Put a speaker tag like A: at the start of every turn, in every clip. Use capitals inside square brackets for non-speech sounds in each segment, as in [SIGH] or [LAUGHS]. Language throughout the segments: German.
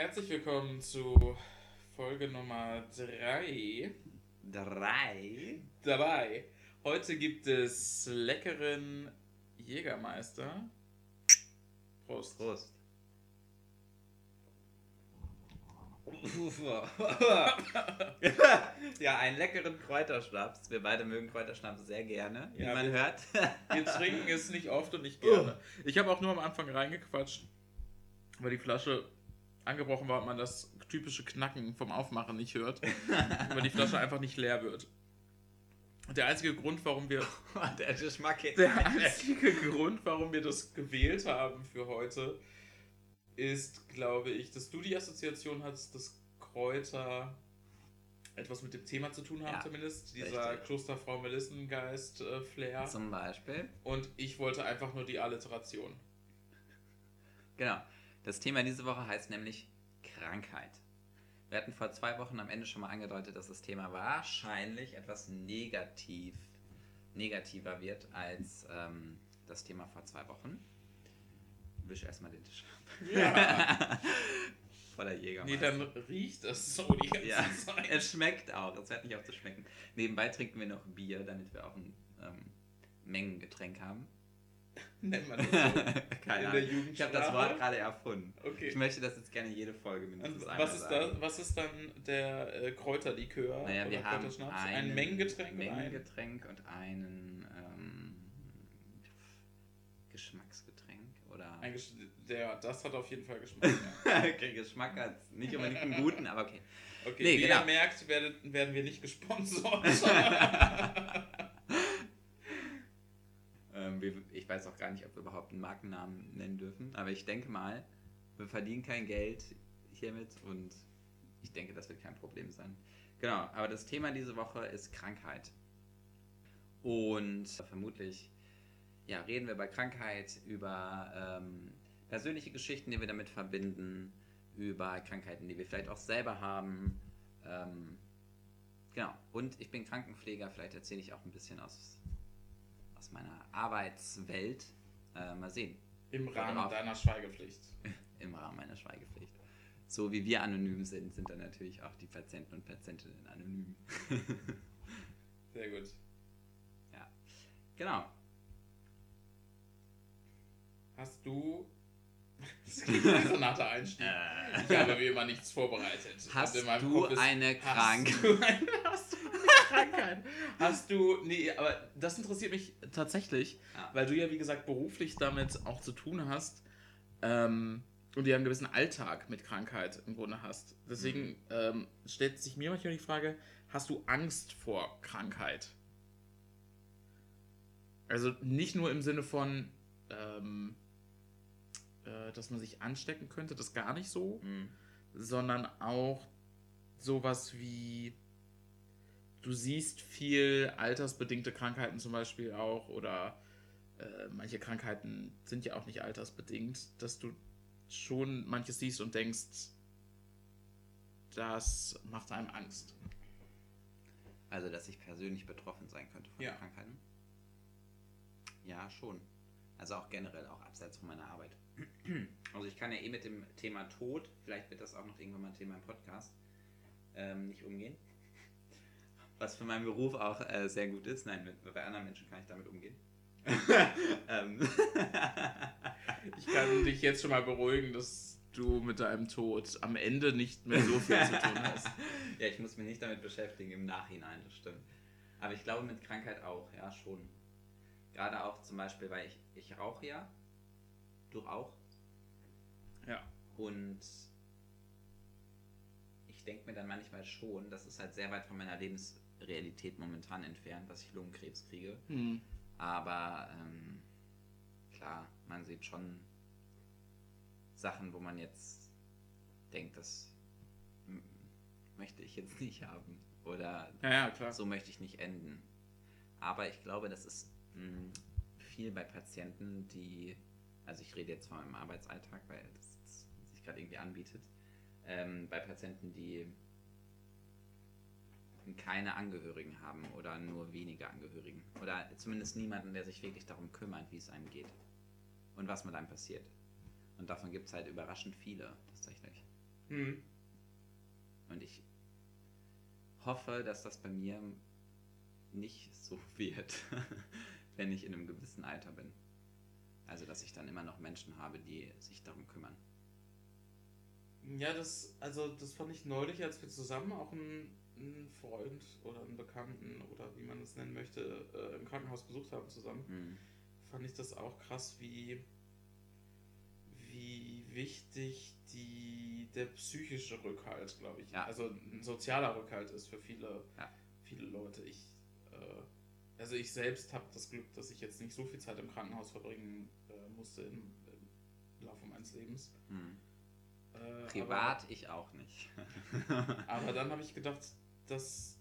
A: Herzlich willkommen zu Folge Nummer 3.
B: Drei.
A: Dabei. Heute gibt es leckeren Jägermeister. Prost.
B: Prost. [LAUGHS] ja, einen leckeren Kräuterschnaps. Wir beide mögen Kräuterschnaps sehr gerne, wie
A: Ja,
B: man
A: wir-
B: hört.
A: Wir trinken es nicht oft und nicht gerne. Ich habe auch nur am Anfang reingequatscht, weil die Flasche angebrochen war und man das typische Knacken vom Aufmachen nicht hört. [LAUGHS] weil die Flasche einfach nicht leer wird. Und der einzige Grund, warum wir [LAUGHS]
B: Der Geschmack
A: Der einzige Grund, warum wir das gewählt haben für heute, ist, glaube ich, dass du die Assoziation hast, dass Kräuter etwas mit dem Thema zu tun haben,
B: Ja,
A: zumindest. Dieser
B: richtig.
A: Klosterfrau Melissengeist-Flair.
B: Zum Beispiel.
A: Und ich wollte einfach nur die Alliteration.
B: Genau. Das Thema diese Woche heißt nämlich Krankheit. Wir hatten vor zwei Wochen am Ende schon mal angedeutet, dass das Thema wahrscheinlich etwas negativ, negativer wird als ähm, das Thema vor zwei Wochen. Wisch erstmal den Tisch ab.
A: Ja. [LAUGHS]
B: Voller
A: nee,
B: Jägermeister.
A: dann riecht das so die ganze
B: Ja,
A: Zeit.
B: es schmeckt auch. Es hört nicht auf zu schmecken. Nebenbei trinken wir noch Bier, damit wir auch ein ähm, Mengengetränk haben. [LAUGHS]
A: Nennt man das so. [LAUGHS]
B: Keine
A: In
B: Ahnung. Ich habe das? Wort gerade erfunden.
A: Okay.
B: Ich möchte das jetzt gerne jede Folge mindestens einmal
A: was ist,
B: sagen.
A: da, was ist dann der äh, Kräuterlikör
B: Naja,
A: oder
B: wir haben einen
A: ein Mengengetränk
B: Mengengetränk und einen ähm, Geschmacksgetränk oder
A: Ein Gesch der, das hat auf jeden Fall Geschmack. Ja. [LAUGHS]
B: okay, Geschmack hat nicht unbedingt einen guten, aber okay.
A: Okay,
B: Nee,
A: wie
B: genau.
A: ihr merkt, werden, werden wir nicht gesponsert.
B: Ähm, wir, ich weiß auch gar nicht, ob wir überhaupt einen Markennamen nennen dürfen, aber ich denke mal, wir verdienen kein Geld hiermit und ich denke, das wird kein Problem sein. Genau, aber das Thema diese Woche ist Krankheit. Und vermutlich ja, reden wir bei Krankheit über ähm, persönliche Geschichten, die wir damit verbinden, über Krankheiten, die wir vielleicht auch selber haben. Ähm, genau, und ich bin Krankenpfleger, vielleicht erzähle ich auch ein bisschen aus aus meiner Arbeitswelt. Äh, mal sehen,
A: Im Rahmen
B: Worauf?
A: deiner Schweigepflicht. [LAUGHS]
B: im Rahmen meiner Schweigepflicht. So wie wir anonym sind, sind dann natürlich auch die Patienten und Patientinnen anonym. [LAUGHS]
A: Sehr gut.
B: genau.
A: Hast du. Das klingt wie so ein harter Einstieg.
B: Äh,
A: Ich habe wie immer nichts vorbereitet.
B: Hast du
A: ist,
B: eine
A: hast
B: Krankheit?
A: du eine, [LAUGHS] hast du eine Krankheit? Hast du. Nee, aber das interessiert mich tatsächlich,
B: Ja.
A: weil du ja, wie gesagt, beruflich damit auch zu tun hast. Ähm, und du ja einen gewissen Alltag mit Krankheit im Grunde hast. Deswegen ähm, stellt sich mir manchmal die Frage: Hast du Angst vor Krankheit? Also nicht nur im Sinne von, ähm, äh, dass man sich anstecken könnte, das gar nicht so,
B: Hm.
A: sondern auch sowas wie, du siehst viel altersbedingte Krankheiten zum Beispiel auch oder äh, manche Krankheiten sind ja auch nicht altersbedingt, dass du schon manches siehst und denkst, das macht einem Angst.
B: Also, dass ich persönlich betroffen sein könnte von
A: Ja.
B: Krankheiten? Ja, schon. Also auch generell, auch abseits von meiner Arbeit. Also ich kann ja eh mit dem Thema Tod, vielleicht wird das auch noch irgendwann mal ein Thema im Podcast, ähm, nicht umgehen. Was für meinen Beruf auch äh, sehr gut ist. Nein, mit, bei anderen Menschen kann ich damit umgehen. [LAUGHS] ähm.
A: Ich kann dich jetzt schon mal beruhigen, dass du mit deinem Tod am Ende nicht mehr so viel zu tun hast. [LAUGHS]
B: ja, ich muss mich nicht damit beschäftigen im Nachhinein, das stimmt. Aber ich glaube mit Krankheit auch, ja, schon. Gerade auch zum Beispiel, weil ich, ich rauche ja. Du auch.
A: Ja.
B: Und ich denke mir dann manchmal schon, das ist halt sehr weit von meiner Lebensrealität momentan entfernt, dass ich Lungenkrebs kriege.
A: Hm.
B: Aber ähm, klar, man sieht schon Sachen, wo man jetzt denkt, das möchte ich jetzt [LAUGHS] nicht haben. Oder
A: Ja, ja, klar.
B: so möchte ich nicht enden. Aber ich glaube, das ist mh, viel bei Patienten, die, also ich rede jetzt von meinem Arbeitsalltag, weil das, das sich gerade irgendwie anbietet, ähm, bei Patienten, die keine Angehörigen haben oder nur wenige Angehörigen oder zumindest niemanden, der sich wirklich darum kümmert, wie es einem geht und was mit einem passiert. Und davon gibt es halt überraschend viele tatsächlich.
A: Mhm.
B: Und ich hoffe, dass das bei mir nicht so [LAUGHS] wird, wenn ich in einem gewissen Alter bin. Also, dass ich dann immer noch Menschen habe, die sich darum kümmern.
A: Ja, das, also das fand ich neulich, als wir zusammen auch einen, einen Freund oder einen Bekannten oder wie man es nennen möchte, äh, im Krankenhaus besucht haben zusammen.
B: Hm.
A: Fand ich das auch krass, wie, wie wichtig die, der psychische Rückhalt, glaube ich,
B: Ja.
A: also ein sozialer Rückhalt ist für viele,
B: Ja.
A: viele Leute. Ich, äh, also ich selbst habe das Glück, dass ich jetzt nicht so viel Zeit im Krankenhaus verbringen äh, musste im, im Laufe meines Lebens.
B: Hm.
A: Äh,
B: Privat ich auch nicht.
A: Aber, [LAUGHS] aber dann habe ich gedacht, dass.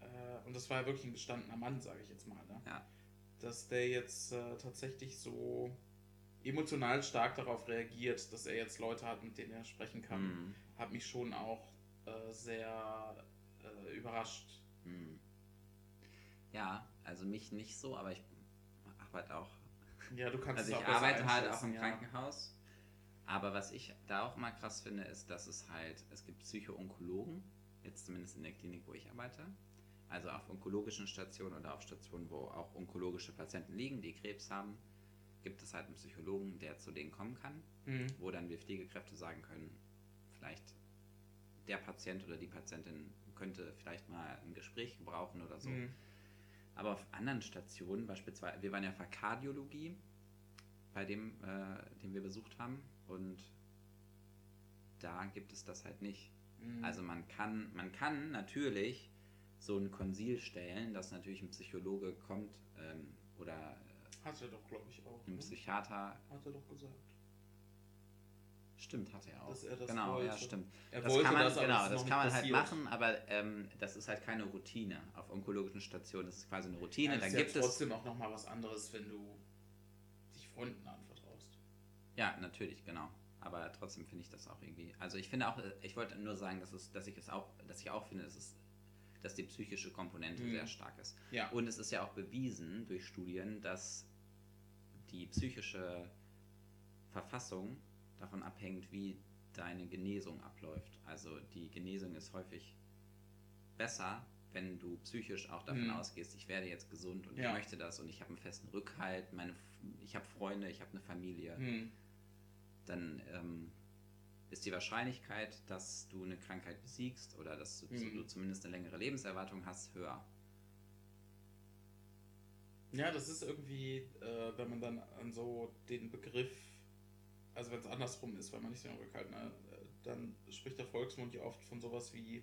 A: Äh, und das war ja wirklich ein gestandener Mann, sage ich jetzt mal. Ne?
B: Ja.
A: Dass der jetzt äh, tatsächlich so emotional stark darauf reagiert, dass er jetzt Leute hat, mit denen er sprechen kann,
B: Hm.
A: hat mich schon auch äh, sehr äh, überrascht.
B: Hm. Ja, also mich nicht so, aber ich arbeite auch
A: Ja, du kannst
B: Also ich
A: auch
B: arbeite halt auch im
A: ja.
B: Krankenhaus. Aber was ich da auch mal krass finde, ist, dass es halt, es gibt Psycho-Onkologen, jetzt zumindest in der Klinik, wo ich arbeite. Also auf onkologischen Stationen oder auf Stationen, wo auch onkologische Patienten liegen, die Krebs haben, gibt es halt einen Psychologen, der zu denen kommen kann,
A: Mhm.
B: wo dann wir Pflegekräfte sagen können, vielleicht der Patient oder die Patientin könnte vielleicht mal ein Gespräch gebrauchen oder so.
A: Mhm.
B: Aber auf anderen Stationen, beispielsweise, wir waren ja für Kardiologie, bei dem, äh, den wir besucht haben, und da gibt es das halt nicht.
A: Mhm.
B: Also man kann, man kann natürlich so ein Konsil stellen, dass natürlich ein Psychologe kommt ähm, oder äh,
A: Hat er doch, glaube ich, auch.
B: ein
A: Ne?
B: Psychiater.
A: Hat er doch gesagt.
B: Stimmt, hat er auch.
A: Dass er das
B: genau,
A: wollte.
B: ja, stimmt.
A: Er
B: das
A: wollte
B: kann man,
A: das,
B: genau,
A: es ist
B: das kann man halt machen, aber ähm, das ist halt keine Routine. Auf onkologischen Stationen ist es quasi eine Routine.
A: Ja,
B: Dann
A: ist
B: gibt
A: ja
B: es
A: trotzdem auch nochmal was anderes, wenn du dich Freunden anvertraust.
B: Ja, natürlich, genau. Aber trotzdem finde ich das auch irgendwie. Also ich finde auch, ich wollte nur sagen, dass es, dass ich es auch, dass ich auch finde, dass es, dass die psychische Komponente
A: Mhm.
B: sehr stark ist.
A: Ja.
B: Und es ist ja auch bewiesen durch Studien, dass die psychische Verfassung davon abhängt, wie deine Genesung abläuft. Also die Genesung ist häufig besser, wenn du psychisch auch davon
A: Mhm.
B: ausgehst, ich werde jetzt gesund und
A: Ja.
B: ich möchte das und ich habe einen festen Rückhalt, meine, ich habe Freunde, ich habe eine Familie
A: Hm.
B: dann ähm, ist die Wahrscheinlichkeit, dass du eine Krankheit besiegst oder dass du,
A: Mhm.
B: du zumindest eine längere Lebenserwartung hast, höher.
A: Ja, das ist irgendwie, äh, wenn man dann an so den Begriff, also wenn es andersrum ist, wenn man nicht so einen Rückhalt, ne, äh, dann spricht der Volksmund ja oft von sowas wie,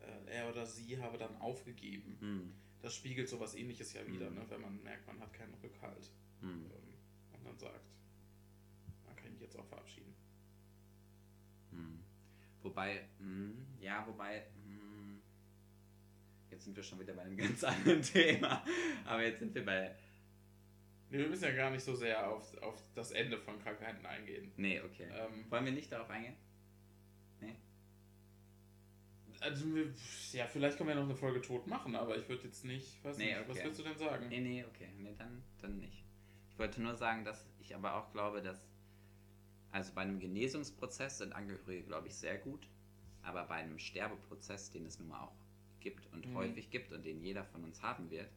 A: äh, er oder sie habe dann aufgegeben.
B: Hm.
A: Das spiegelt sowas ähnliches ja wieder,
B: Mhm.
A: ne, wenn man merkt, man hat keinen Rückhalt
B: Hm.
A: ähm, und dann sagt, man kann mich jetzt auch verabschieden.
B: Hm. Wobei, hm, ja, wobei, hm, jetzt sind wir schon wieder bei einem [LAUGHS] ganz anderen Thema. Aber jetzt sind wir bei,
A: Nee, wir müssen ja gar nicht so sehr auf, auf das Ende von Krankheiten eingehen.
B: nee, okay.
A: Ähm,
B: Wollen wir nicht darauf eingehen?
A: also, wir, ja, vielleicht können wir noch eine Folge tot machen, aber ich würde jetzt nicht, weiß
B: Nee,
A: nicht, was
B: okay.
A: willst du denn sagen?
B: Nee, nee, okay. Nee, dann, dann nicht. Ich wollte nur sagen, dass ich aber auch glaube, dass, also bei einem Genesungsprozess sind Angehörige, glaube ich, sehr gut. Aber bei einem Sterbeprozess, den es nun mal auch gibt und
A: Mhm.
B: häufig gibt und den jeder von uns haben wird,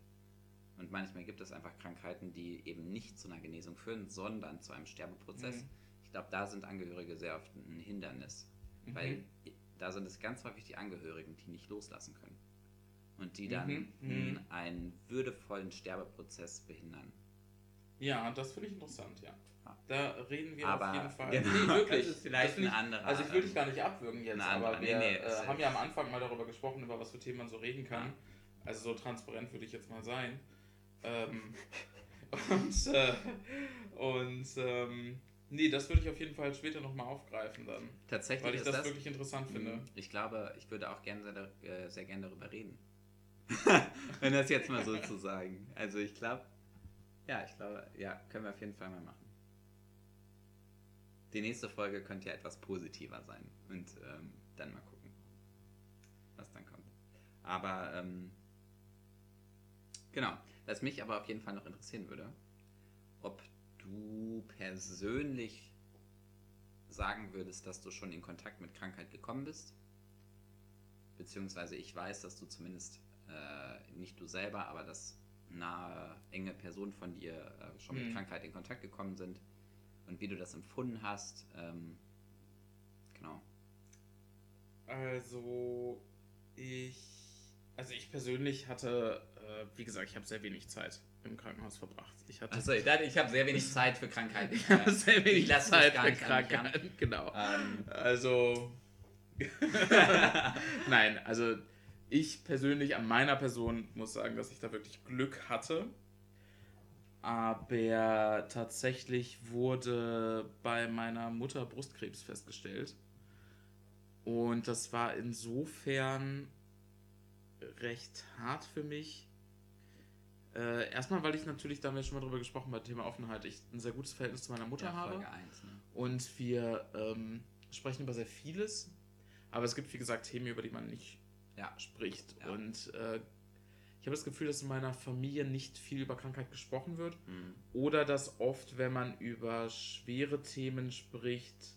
B: und manchmal gibt es einfach Krankheiten, die eben nicht zu einer Genesung führen, sondern zu einem Sterbeprozess.
A: Mhm.
B: Ich glaube, da sind Angehörige sehr oft ein Hindernis.
A: Mhm.
B: Weil da sind es ganz häufig die Angehörigen, die nicht loslassen können. Und die dann
A: Mhm, mhm.
B: mh, einen würdevollen Sterbeprozess behindern.
A: Ja, das finde ich interessant, ja. Da reden wir
B: Aber
A: auf jeden Fall.
B: genau,
A: nee, wirklich.
B: das ist vielleicht ein
A: ich,
B: anderer,
A: Also ich will
B: ähm,
A: dich gar nicht abwürgen jetzt,
B: ein anderer-
A: aber wir
B: nee, nee,
A: äh, haben
B: ja-
A: ja am Anfang mal darüber gesprochen, über was für Themen man so reden kann.
B: Ja.
A: Also so transparent würde ich jetzt mal sein. Ähm, und äh, und ähm, nee, das würde ich auf jeden Fall später nochmal aufgreifen dann.
B: Tatsächlich
A: Weil ich das,
B: das,
A: wirklich interessant finde.
B: Mhm. Ich glaube, ich würde auch gerne sehr, äh, sehr gerne darüber reden. [LAUGHS] Wenn das jetzt mal so zu sagen. Also ich glaube, ja, ich glaube, ja, können wir auf jeden Fall mal machen. Die nächste Folge könnte ja etwas positiver sein. Und ähm, dann mal gucken, was dann kommt. Aber ähm, genau, was mich aber auf jeden Fall noch interessieren würde, ob du persönlich sagen würdest, dass du schon in Kontakt mit Krankheit gekommen bist. Beziehungsweise ich weiß, dass du zumindest äh, nicht du selber, aber dass nahe, enge Personen von dir äh, schon mit
A: Mhm.
B: Krankheit in Kontakt gekommen sind und wie du das empfunden hast. Ähm, genau.
A: Also, ich. Also, ich persönlich hatte, äh, wie gesagt, ich habe sehr wenig Zeit im Krankenhaus verbracht. Ich hatte
B: Achso, ich, dachte, ich habe sehr wenig Zeit für Krankheit. [LAUGHS]
A: ich habe sehr wenig
B: ich
A: Zeit für Krankheiten. Genau.
B: Ähm,
A: Also. [LAUGHS] Nein, also ich persönlich an meiner Person muss sagen, dass ich da wirklich Glück hatte. Aber tatsächlich wurde bei meiner Mutter Brustkrebs festgestellt. Und das war insofern recht hart für mich. Äh, erstmal, weil ich natürlich, da haben wir schon mal drüber gesprochen, bei Thema Offenheit, ich ein sehr gutes Verhältnis zu meiner Mutter
B: ja,
A: habe.
B: Folge 1, ne?
A: Und wir ähm, sprechen über sehr vieles. Aber es gibt, wie gesagt, Themen, über die man nicht
B: Ja.
A: spricht.
B: Ja.
A: Und äh, ich habe das Gefühl, dass in meiner Familie nicht viel über Krankheit gesprochen wird.
B: Mhm.
A: Oder dass oft, wenn man über schwere Themen spricht,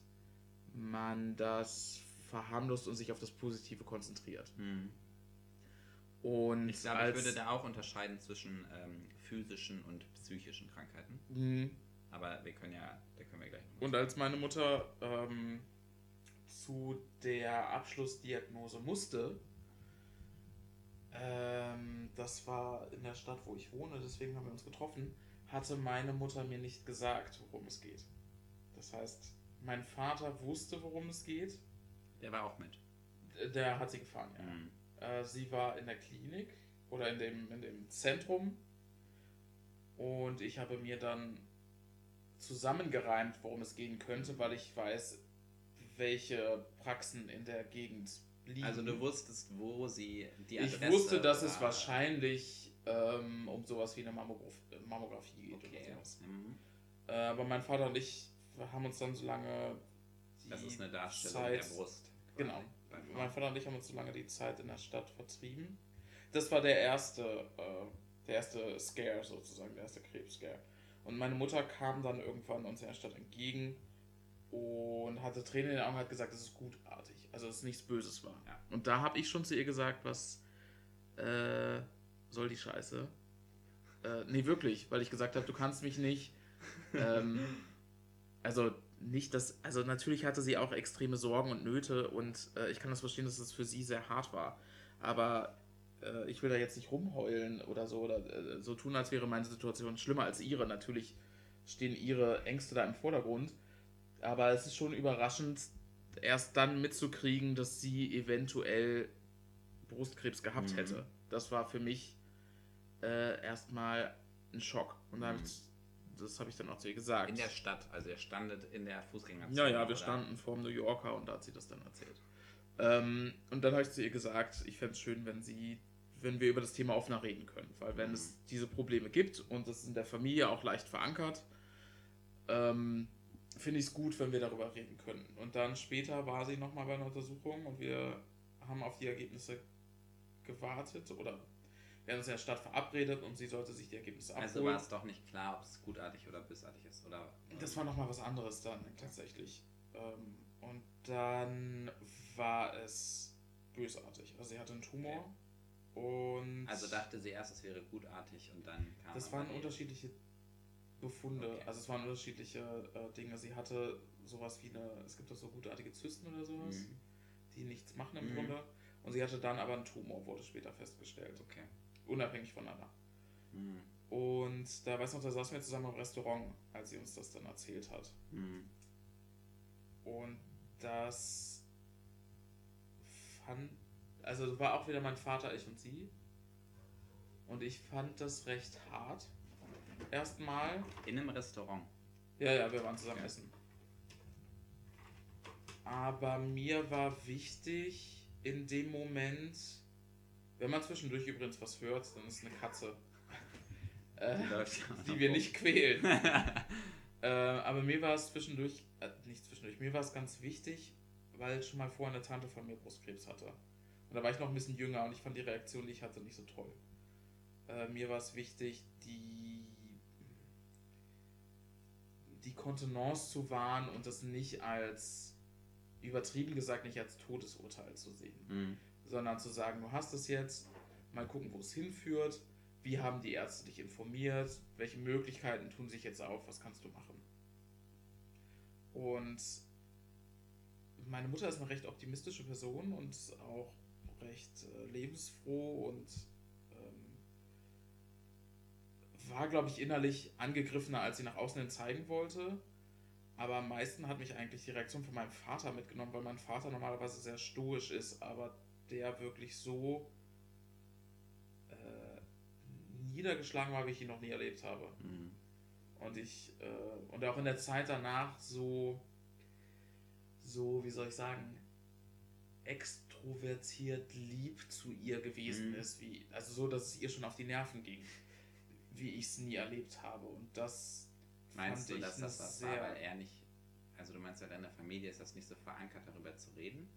A: man das verharmlost und sich auf das Positive konzentriert.
B: Mhm.
A: Und
B: Ich glaube,
A: als,
B: ich würde da auch unterscheiden zwischen ähm, physischen und psychischen Krankheiten.
A: Mhm.
B: Aber wir können ja, da können wir gleich noch
A: Und als meine Mutter ähm, zu der Abschlussdiagnose musste, ähm, das war in der Stadt, wo ich wohne, deswegen haben wir uns getroffen, hatte meine Mutter mir nicht gesagt, worum es geht. Das heißt, mein Vater wusste, worum es geht.
B: Der war auch mit.
A: Der hat sie gefahren, ja.
B: Mhm.
A: Äh, sie war in der Klinik oder in dem, in dem Zentrum und ich habe mir dann zusammengereimt, worum es gehen könnte, weil ich weiß, welche Praxen in der Gegend liegen.
B: Also du wusstest, wo sie die
A: ich
B: Adresse
A: wusste, dass es wahrscheinlich ähm, um sowas wie eine Mammograf Mammographie geht
B: Okay.
A: oder sowas.
B: Mhm.
A: Äh, aber mein Vater und ich haben uns dann so lange die
B: Das ist eine Darstellung
A: Zeit,
B: der Brust.
A: Genau.
B: quasi beim
A: Mein. Vater und ich haben uns so lange die Zeit in der Stadt vertrieben. Das war der erste, äh, der erste Scare sozusagen, der erste Krebs-Scare. Und meine Mutter kam dann irgendwann uns in der Stadt entgegen und hatte Tränen in den Augen und hat gesagt, es gutartig, also dass es nichts Böses war.
B: Ja.
A: Und da habe ich schon zu ihr gesagt, was äh, soll die Scheiße? Äh, nee, wirklich, weil ich gesagt habe, du kannst mich nicht. Ähm, also nicht das, also natürlich hatte sie auch extreme Sorgen und Nöte und äh, ich kann das verstehen, dass es für sie sehr hart war. Aber äh, ich will da jetzt nicht rumheulen oder so oder äh, so tun, als wäre meine Situation schlimmer als ihre. Natürlich stehen ihre Ängste da im Vordergrund. Aber es ist schon überraschend, erst dann mitzukriegen, dass sie eventuell Brustkrebs gehabt
B: Mhm.
A: hätte. Das war für mich äh, erstmal ein Schock. Und da
B: Mhm.
A: ich, das habe ich dann auch zu ihr gesagt.
B: In der Stadt, also ihr standet in der Fußgängerzone.
A: Ja, ja, wir
B: oder?
A: standen vor dem New Yorker und da hat sie das dann erzählt. Ähm, und dann habe ich zu ihr gesagt, ich fände es schön, wenn sie, wenn wir über das Thema offener reden können. Weil wenn
B: Mhm.
A: es diese Probleme gibt und das ist in der Familie auch leicht verankert, ähm, finde ich es gut, wenn wir darüber reden können. Und dann später war sie nochmal bei einer Untersuchung und wir haben auf die Ergebnisse gewartet oder wir haben uns in der Stadt verabredet und sie sollte sich die Ergebnisse abholen.
B: Also war es doch nicht klar, ob es gutartig oder bösartig ist, oder?
A: Das war nochmal was anderes dann tatsächlich. Ähm, und dann war es bösartig. Also sie hatte einen Tumor und
B: Also dachte sie erst, es wäre gutartig und dann kam.
A: das waren unterschiedliche Befunde.
B: Okay.
A: Also es waren unterschiedliche äh, Dinge. Sie hatte sowas wie eine, es gibt doch so gutartige Zysten oder sowas,
B: Mhm.
A: die nichts machen im
B: Mhm.
A: Grunde. Und sie hatte dann aber einen Tumor, wurde später festgestellt.
B: Okay.
A: Unabhängig voneinander.
B: Mhm.
A: Und da weiß noch, da saßen wir zusammen im Restaurant, als sie uns das dann erzählt hat.
B: Mhm.
A: Und das fand, also war auch wieder mein Vater, ich und sie. Und ich fand das recht hart. Erstmal.
B: In einem Restaurant.
A: Ja, ja, wir waren zusammen
B: Okay.
A: essen. Aber mir war wichtig in dem Moment, wenn man zwischendurch übrigens was hört, dann ist eine Katze. [LAUGHS] Äh,
B: Die
A: wir nicht quälen. [LAUGHS] Äh, aber mir war es zwischendurch, äh, nicht zwischendurch, mir war es ganz wichtig, weil schon mal vorher eine Tante von mir Brustkrebs hatte. Und da war ich noch ein bisschen jünger und ich fand die Reaktion, die ich hatte, nicht so toll. Äh, mir war es wichtig, die die Kontenance zu wahren und das nicht als, übertrieben gesagt, nicht als Todesurteil zu sehen,
B: Mhm.
A: Sondern zu sagen, du hast es jetzt, mal gucken, wo es hinführt, wie haben die Ärzte dich informiert, welche Möglichkeiten tun sich jetzt auf, was kannst du machen. Und meine Mutter ist eine recht optimistische Person und auch recht äh, lebensfroh und ähm, war, glaube ich, innerlich angegriffener, als sie nach außen hin zeigen wollte. Aber am meisten hat mich eigentlich die Reaktion von meinem Vater mitgenommen, weil mein Vater normalerweise sehr stoisch ist, aber der wirklich so äh, niedergeschlagen war, wie ich ihn noch nie erlebt habe.
B: Mhm.
A: Und ich, äh, und auch in der Zeit danach so, so, wie soll ich sagen, extrovertiert lieb zu ihr gewesen
B: Mhm.
A: ist, wie, also so, dass es ihr schon auf die Nerven ging, wie ich es nie erlebt habe. Und das
B: Meinst
A: fand
B: du,
A: ich
B: dass das was war,
A: sehr-
B: weil er nicht, also du meinst ja, in der Familie ist das nicht so verankert, darüber zu reden?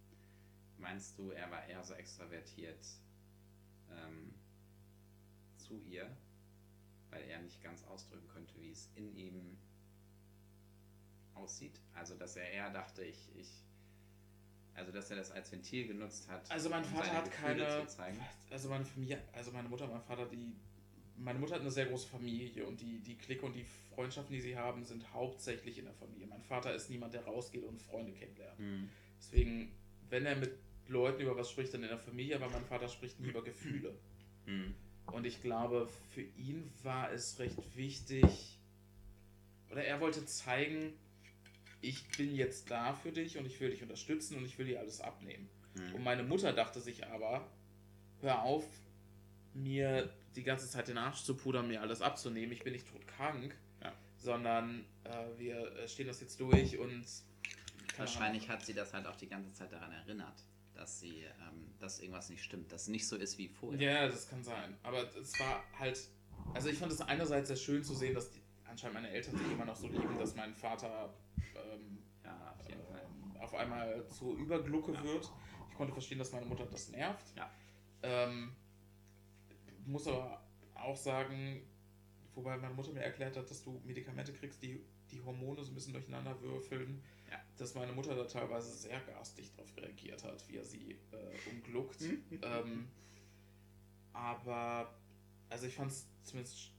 B: Meinst du, er war eher so extravertiert ähm, zu ihr, weil er nicht ganz ausdrücken konnte, wie es in ihm aussieht? Also, dass er eher dachte, ich, ich, also dass er das als Ventil genutzt hat.
A: Also mein
B: um
A: Vater
B: seine
A: hat
B: Gefühle
A: keine, also meine Familie, also meine Mutter, mein Vater, die, meine Mutter hat eine sehr große Familie und die, die Clique und die Freundschaften, die sie haben, sind hauptsächlich in der Familie. Mein Vater ist niemand, der rausgeht und Freunde kennenlernt.
B: Mhm.
A: Deswegen, wenn er mit Leuten über was spricht, dann in der Familie, aber mein Vater spricht nie über Gefühle.
B: Mhm.
A: Und ich glaube, für ihn war es recht wichtig, oder er wollte zeigen, ich bin jetzt da für dich und ich will dich unterstützen und ich will dir alles abnehmen.
B: Mhm.
A: Und meine Mutter dachte sich aber, hör auf, mir die ganze Zeit den Arsch zu pudern, mir alles abzunehmen. Ich bin nicht todkrank,
B: Ja.
A: sondern äh, wir äh, stehen das jetzt durch und
B: Wahrscheinlich hat sie das halt auch die ganze Zeit daran erinnert, dass sie, ähm, dass irgendwas nicht stimmt, dass es nicht so ist wie vorher.
A: Ja, das kann sein. Aber es war halt, also ich fand es einerseits sehr schön zu sehen, dass die, anscheinend meine Eltern sich immer noch so lieben, dass mein Vater ähm,
B: Ja, auf
A: ähm, auf einmal zur Überglucke
B: Ja.
A: wird. Ich konnte verstehen, dass meine Mutter das nervt.
B: Ja.
A: Ähm, muss aber auch sagen, wobei meine Mutter mir erklärt hat, dass du Medikamente kriegst, die die Hormone so ein bisschen durcheinander würfeln,
B: Ja.
A: Dass meine Mutter da teilweise sehr garstig darauf reagiert hat, wie er sie äh, umgluckt.
B: Mhm.
A: ähm, aber, also ich fand es zumindest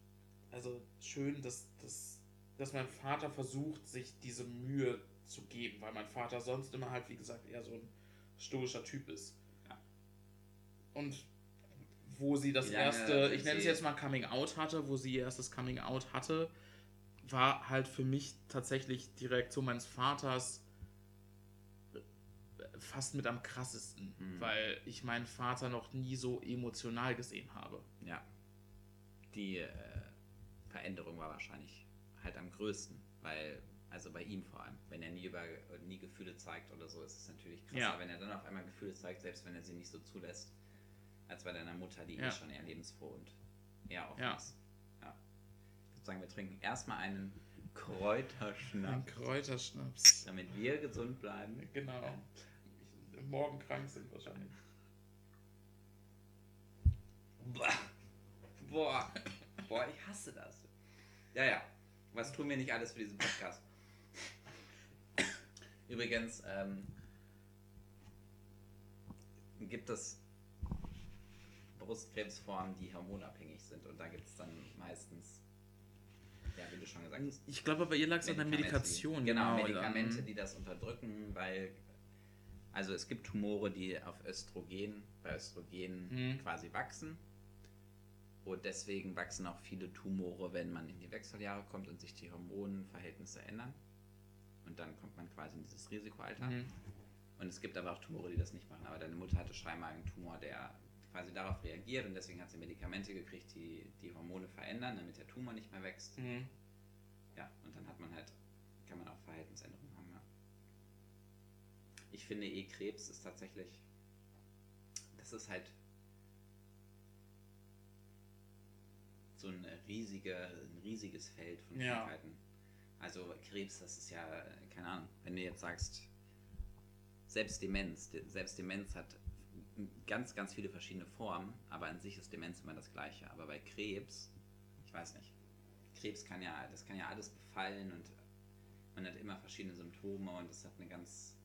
A: also schön, dass, dass, dass mein Vater versucht, sich diese Mühe zu geben, weil mein Vater sonst immer halt, wie gesagt, eher so ein stoischer Typ ist.
B: Ja.
A: Und wo sie das erste, ich nenne es jetzt mal Coming Out hatte, wo sie ihr erstes Coming Out hatte, war halt für mich tatsächlich die Reaktion meines Vaters fast mit am krassesten,
B: Mhm.
A: weil ich meinen Vater noch nie so emotional gesehen habe.
B: Ja. Die äh, Veränderung war wahrscheinlich halt am größten, weil, also bei ihm vor allem, wenn er nie über nie Gefühle zeigt oder so, ist es natürlich krasser,
A: Ja.
B: wenn er dann auf einmal Gefühle zeigt, selbst wenn er sie nicht so zulässt, als bei deiner Mutter, die eh
A: Ja.
B: schon eher lebensfroh und eher offen
A: Ja.
B: ist. Ja. Ich würde sagen, wir trinken erstmal einen Kräuterschnaps,
A: Ein Kräuterschnaps.
B: damit wir gesund bleiben.
A: Genau. Morgen krank sind wahrscheinlich.
B: Boah. Boah. Boah, ich hasse das. Ja, ja. Was tun wir nicht alles für diesen Podcast? Übrigens, ähm, gibt es Brustkrebsformen, die hormonabhängig sind und da gibt es dann meistens, ja, wie du schon gesagt hast,
A: Ich glaube, bei ihr lag es an der Medikation.
B: Genau,
A: dann-
B: Medikamente, die das unterdrücken, weil also es gibt Tumore, die auf Östrogen, bei Östrogen
A: Mhm.
B: quasi wachsen. Und deswegen wachsen auch viele Tumore, wenn man in die Wechseljahre kommt und sich die Hormonverhältnisse ändern. Und dann kommt man quasi in dieses Risikoalter.
A: Mhm.
B: Und es gibt aber auch Tumore, die das nicht machen. Aber deine Mutter hatte scheinbar einen Tumor, der quasi darauf reagiert und deswegen hat sie Medikamente gekriegt, die die Hormone verändern, damit der Tumor nicht mehr wächst.
A: Mhm.
B: Ja, und dann hat man halt, kann man auch Verhaltensänderungen. Ich finde eh, Krebs ist tatsächlich, das ist halt so ein, riesige, ein riesiges Feld von
A: Ja.
B: Krankheiten. Also Krebs, das ist ja, keine Ahnung, wenn du jetzt sagst, selbst Demenz, de- selbst Demenz hat ganz, ganz viele verschiedene Formen, aber an sich ist Demenz immer das gleiche. Aber bei Krebs, ich weiß nicht, Krebs kann ja, das kann ja alles befallen und man hat immer verschiedene Symptome und es hat eine ganz.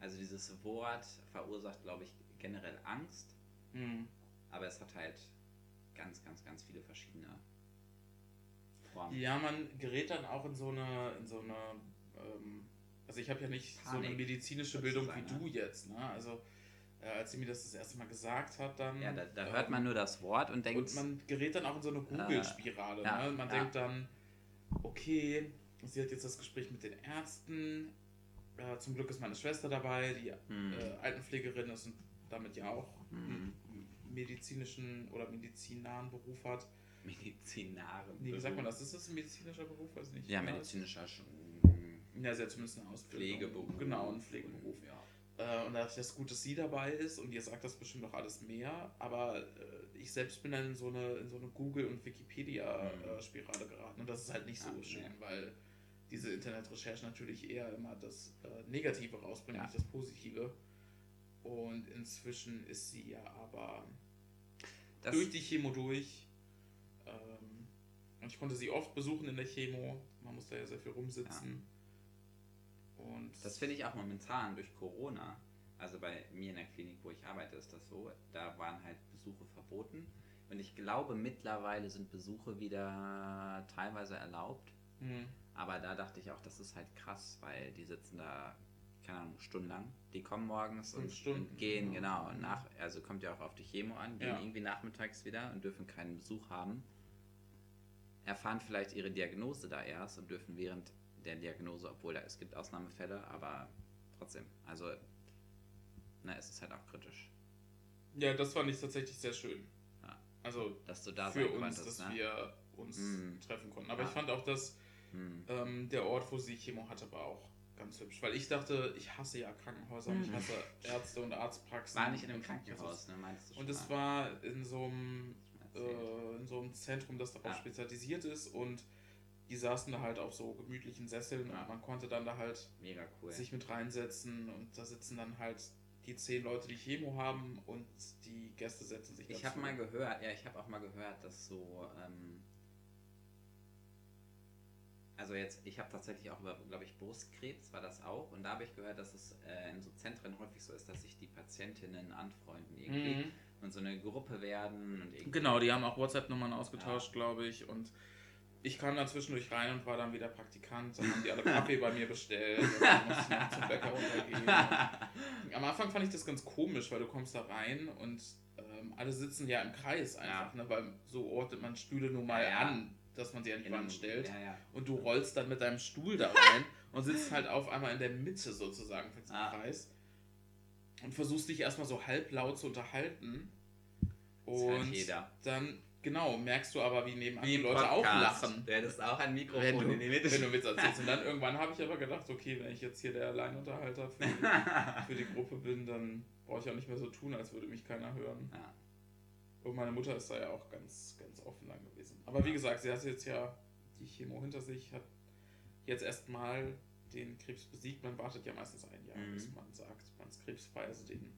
B: Also dieses Wort verursacht, glaube ich, generell Angst,
A: Mhm.
B: aber es hat halt ganz, ganz, ganz viele verschiedene Formen.
A: Ja, man gerät dann auch in so eine, in so eine, ähm, also ich habe ja nicht so eine
B: Panik,
A: medizinische Bildung wie
B: sozusagen,
A: du jetzt, ne? Also äh, als sie mir das das erste Mal gesagt hat, dann.
B: Ja, da, da
A: ähm,
B: hört man nur das Wort und denkt,
A: Und man gerät dann auch in so eine Google-Spirale.
B: ja,
A: ne? Man
B: ja.
A: denkt dann, okay, sie hat jetzt das Gespräch mit den Ärzten. Äh, zum Glück ist meine Schwester dabei, die
B: Hm.
A: äh, Altenpflegerin ist und damit ja auch
B: Mhm.
A: einen medizinischen oder medizinnahen Beruf hat.
B: Medizinare.
A: Nee, wie sagt man das? Ist das ein medizinischer Beruf? Weiß nicht.
B: Ja, medizinischer Sch-
A: Ja, sie hat zumindest eine Ausbildung.
B: Pflegeberuf.
A: Genau, ein Pflegeberuf.
B: Ja.
A: Äh, und da dachte ich, das ist gut, dass sie dabei ist und ihr sagt das bestimmt noch alles mehr. Aber äh, ich selbst bin dann in so eine, in so eine Google- und Wikipedia-Spirale geraten. Und das ist halt nicht so
B: Mhm. Ah,
A: schön,
B: nee.
A: weil diese Internetrecherche natürlich eher immer das äh, Negative rausbringt,
B: Ja.
A: nicht das Positive. Und inzwischen ist sie ja aber
B: Das,
A: durch die Chemo durch. Ähm, und ich konnte sie oft besuchen in der Chemo. Man musste ja sehr viel rumsitzen. Und
B: das finde ich auch momentan durch Corona. Also bei mir in der Klinik, wo ich arbeite, ist das so. Da waren halt Besuche verboten. Und ich glaube, mittlerweile sind Besuche wieder teilweise erlaubt.
A: Hm.
B: Aber da dachte ich auch, das ist halt krass, weil die sitzen da, keine Ahnung, stundenlang. Die kommen morgens und,
A: Stunden,
B: und gehen,
A: genau.
B: genau. Nach, also kommt ja auch auf die Chemo an, gehen
A: Ja.
B: irgendwie nachmittags wieder und dürfen keinen Besuch haben. Erfahren vielleicht ihre Diagnose da erst und dürfen während der Diagnose, obwohl da, es gibt Ausnahmefälle, aber trotzdem. Also, na, es ist halt auch kritisch,
A: Ja, das fand ich tatsächlich sehr schön.
B: Ja.
A: Also
B: dass du da
A: für
B: sein
A: uns,
B: konntest.
A: dass
B: ne?
A: wir uns
B: Mm.
A: treffen konnten. Aber
B: Ja.
A: ich fand auch, dass
B: Hm.
A: ähm, der Ort, wo sie Chemo hatte, war auch ganz hübsch. Weil ich dachte, ich hasse ja Krankenhäuser und ich
B: Mhm.
A: hasse Ärzte und Arztpraxen.
B: War nicht in einem Krankenhaus, ne? Meinst du schon
A: Und es war in so einem äh, in so einem Zentrum, das darauf
B: Ja.
A: spezialisiert ist und die saßen da halt auf so gemütlichen Sesseln
B: Ja.
A: und man konnte dann da halt
B: Mega cool.
A: sich mit reinsetzen und da sitzen dann halt die zehn Leute, die Chemo haben und die Gäste setzen sich
B: Ich habe mal gehört, ja, ich habe auch mal gehört, dass so, ähm, also jetzt, ich habe tatsächlich auch über, glaube ich, Brustkrebs war das auch und da habe ich gehört, dass es äh, in so Zentren häufig so ist, dass sich die Patientinnen anfreunden irgendwie
A: Mhm.
B: und so eine Gruppe werden und irgendwie.
A: Genau, die haben auch WhatsApp-Nummern ausgetauscht, glaube ich. Und ich kam da zwischendurch rein und war dann wieder Praktikant. Dann haben die alle Kaffee bei mir bestellt. Und dann musste ich noch zum Bäcker runtergehen. [LAUGHS] Am Anfang fand ich das ganz komisch, weil du kommst da rein und ähm, alle sitzen ja im Kreis einfach, ne? weil so ordnet man Stühle nun mal
B: Ja, ja.
A: an, dass man sie an die Wand stellt.
B: Ja, ja.
A: Und du rollst dann mit deinem Stuhl da rein [LAUGHS] und sitzt halt auf einmal in der Mitte sozusagen von diesem
B: Ah.
A: Kreis. Und versuchst dich erstmal so halblaut zu unterhalten. Und
B: jeder.
A: dann, genau, merkst du aber, wie nebenan
B: Wie
A: die Leute auch
B: Podcast.
A: lachen.
B: Du hättest auch ein Mikrofon
A: Wenn du,
B: in die Mitte
A: wenn du Witz erzählst. Und dann [LAUGHS] irgendwann habe ich aber gedacht, okay, wenn ich jetzt hier der Alleinunterhalter für, [LAUGHS] für die Gruppe bin, dann brauche ich auch nicht mehr so tun, als würde mich keiner hören.
B: ja.
A: Und meine Mutter ist da ja auch ganz, ganz offen lang gewesen. Aber wie gesagt, sie hat jetzt ja die Chemo hinter sich, hat jetzt erstmal den Krebs besiegt. Man wartet ja meistens ein Jahr,
B: Mhm.
A: bis man sagt, man ist krebsfrei, also den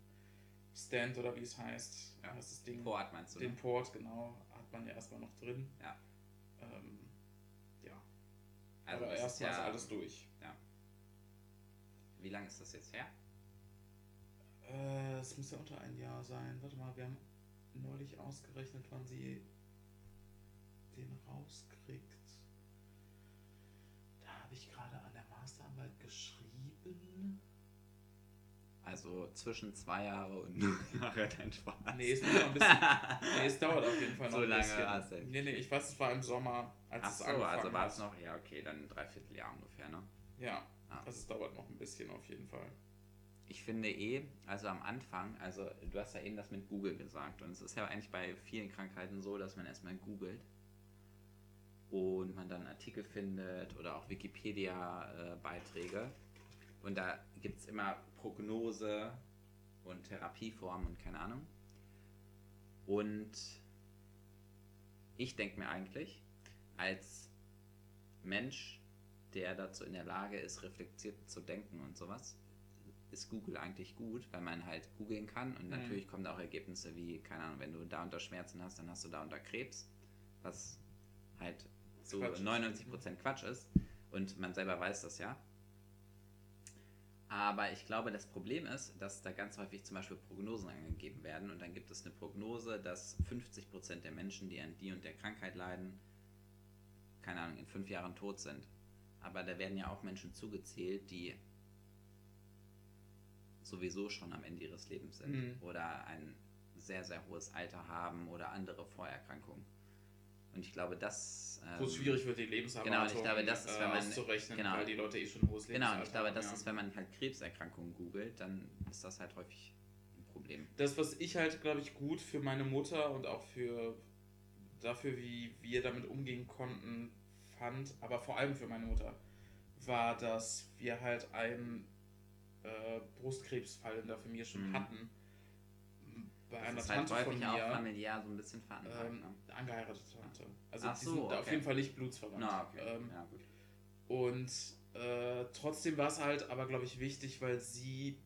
A: Stand oder wie es heißt,
B: Ja.
A: heißt das Ding.
B: Port meinst du?
A: Den
B: Ne?
A: Port, genau, hat man ja erstmal noch drin.
B: Ja.
A: Ähm, ja.
B: Also
A: Aber erstmal ist
B: ja,
A: alles durch.
B: Wie lange ist das jetzt her?
A: Äh, es muss ja unter ein Jahr sein. Warte mal, wir haben neulich ausgerechnet, wann sie den rauskriegt. Da habe ich gerade an der Masterarbeit geschrieben.
B: Also zwischen zwei Jahre und null [LAUGHS] Jahre dein Spaß.
A: Nee, es bisschen. Nee, es dauert auf jeden Fall [LAUGHS] noch
B: So
A: ein
B: lange
A: bisschen.
B: du nicht.
A: Nee, nee, ich weiß, es war im Sommer, als
B: Ach
A: es
B: so,
A: angefangen
B: also war es noch, ja okay, dann ein Dreivierteljahr ungefähr, ne?
A: Ja,
B: Ah.
A: also es dauert noch ein bisschen auf jeden Fall.
B: Ich finde eh, also am Anfang, also du hast ja eben das mit Google gesagt und es ist ja eigentlich bei vielen Krankheiten so, dass man erstmal googelt und man dann Artikel findet oder auch Wikipedia-Beiträge und da gibt es immer Prognose und Therapieformen und keine Ahnung. Und ich denke mir eigentlich, als Mensch, der dazu in der Lage ist, reflektiert zu denken und sowas, ist Google eigentlich gut, weil man halt googeln kann und
A: Mhm.
B: natürlich kommen da auch Ergebnisse wie, keine Ahnung, wenn du da unter Schmerzen hast, dann hast du da unter Krebs, was halt so
A: Quatsch ist.
B: 99% Quatsch ist und man selber weiß das ja. Aber ich glaube, das Problem ist, dass da ganz häufig zum Beispiel Prognosen angegeben werden und dann gibt es eine Prognose, dass 50% der Menschen, die an die und der Krankheit leiden, keine Ahnung, in fünf Jahren tot sind. Aber da werden ja auch Menschen zugezählt, die sowieso schon am Ende ihres Lebens sind
A: Mhm.
B: oder ein sehr, sehr hohes Alter haben oder andere Vorerkrankungen. Und ich glaube, das.
A: Wo es
B: ähm,
A: schwierig wird, die Lebenserwartung
B: Genau, und ich glaube, das ist, wenn man-
A: auszurechnen,
B: genau.
A: weil die Leute eh schon ein hohes
B: Genau, und
A: Lebensalter
B: ich glaube,
A: haben,
B: das
A: ja.
B: ist, wenn man halt Krebserkrankungen googelt, dann ist das halt häufig ein Problem.
A: Das, was ich halt, glaube ich, gut für meine Mutter und auch für dafür, wie wir damit umgehen konnten, fand, aber vor allem für meine Mutter, war, dass wir halt einen äh, Brustkrebsfall in der Familie schon
B: Mhm.
A: hatten. Bei einer
B: das ist halt
A: Tante von
B: häufig auch
A: mir,
B: familiär so ein bisschen veranlagt.
A: ähm,
B: ne?
A: angeheiratete Tante. Also
B: Ach
A: die
B: so,
A: sind
B: okay.
A: auf jeden Fall nicht blutsverwandt.
B: Na, okay.
A: Ähm,
B: ja.
A: Und äh, trotzdem war es halt aber, glaube ich, wichtig, weil sie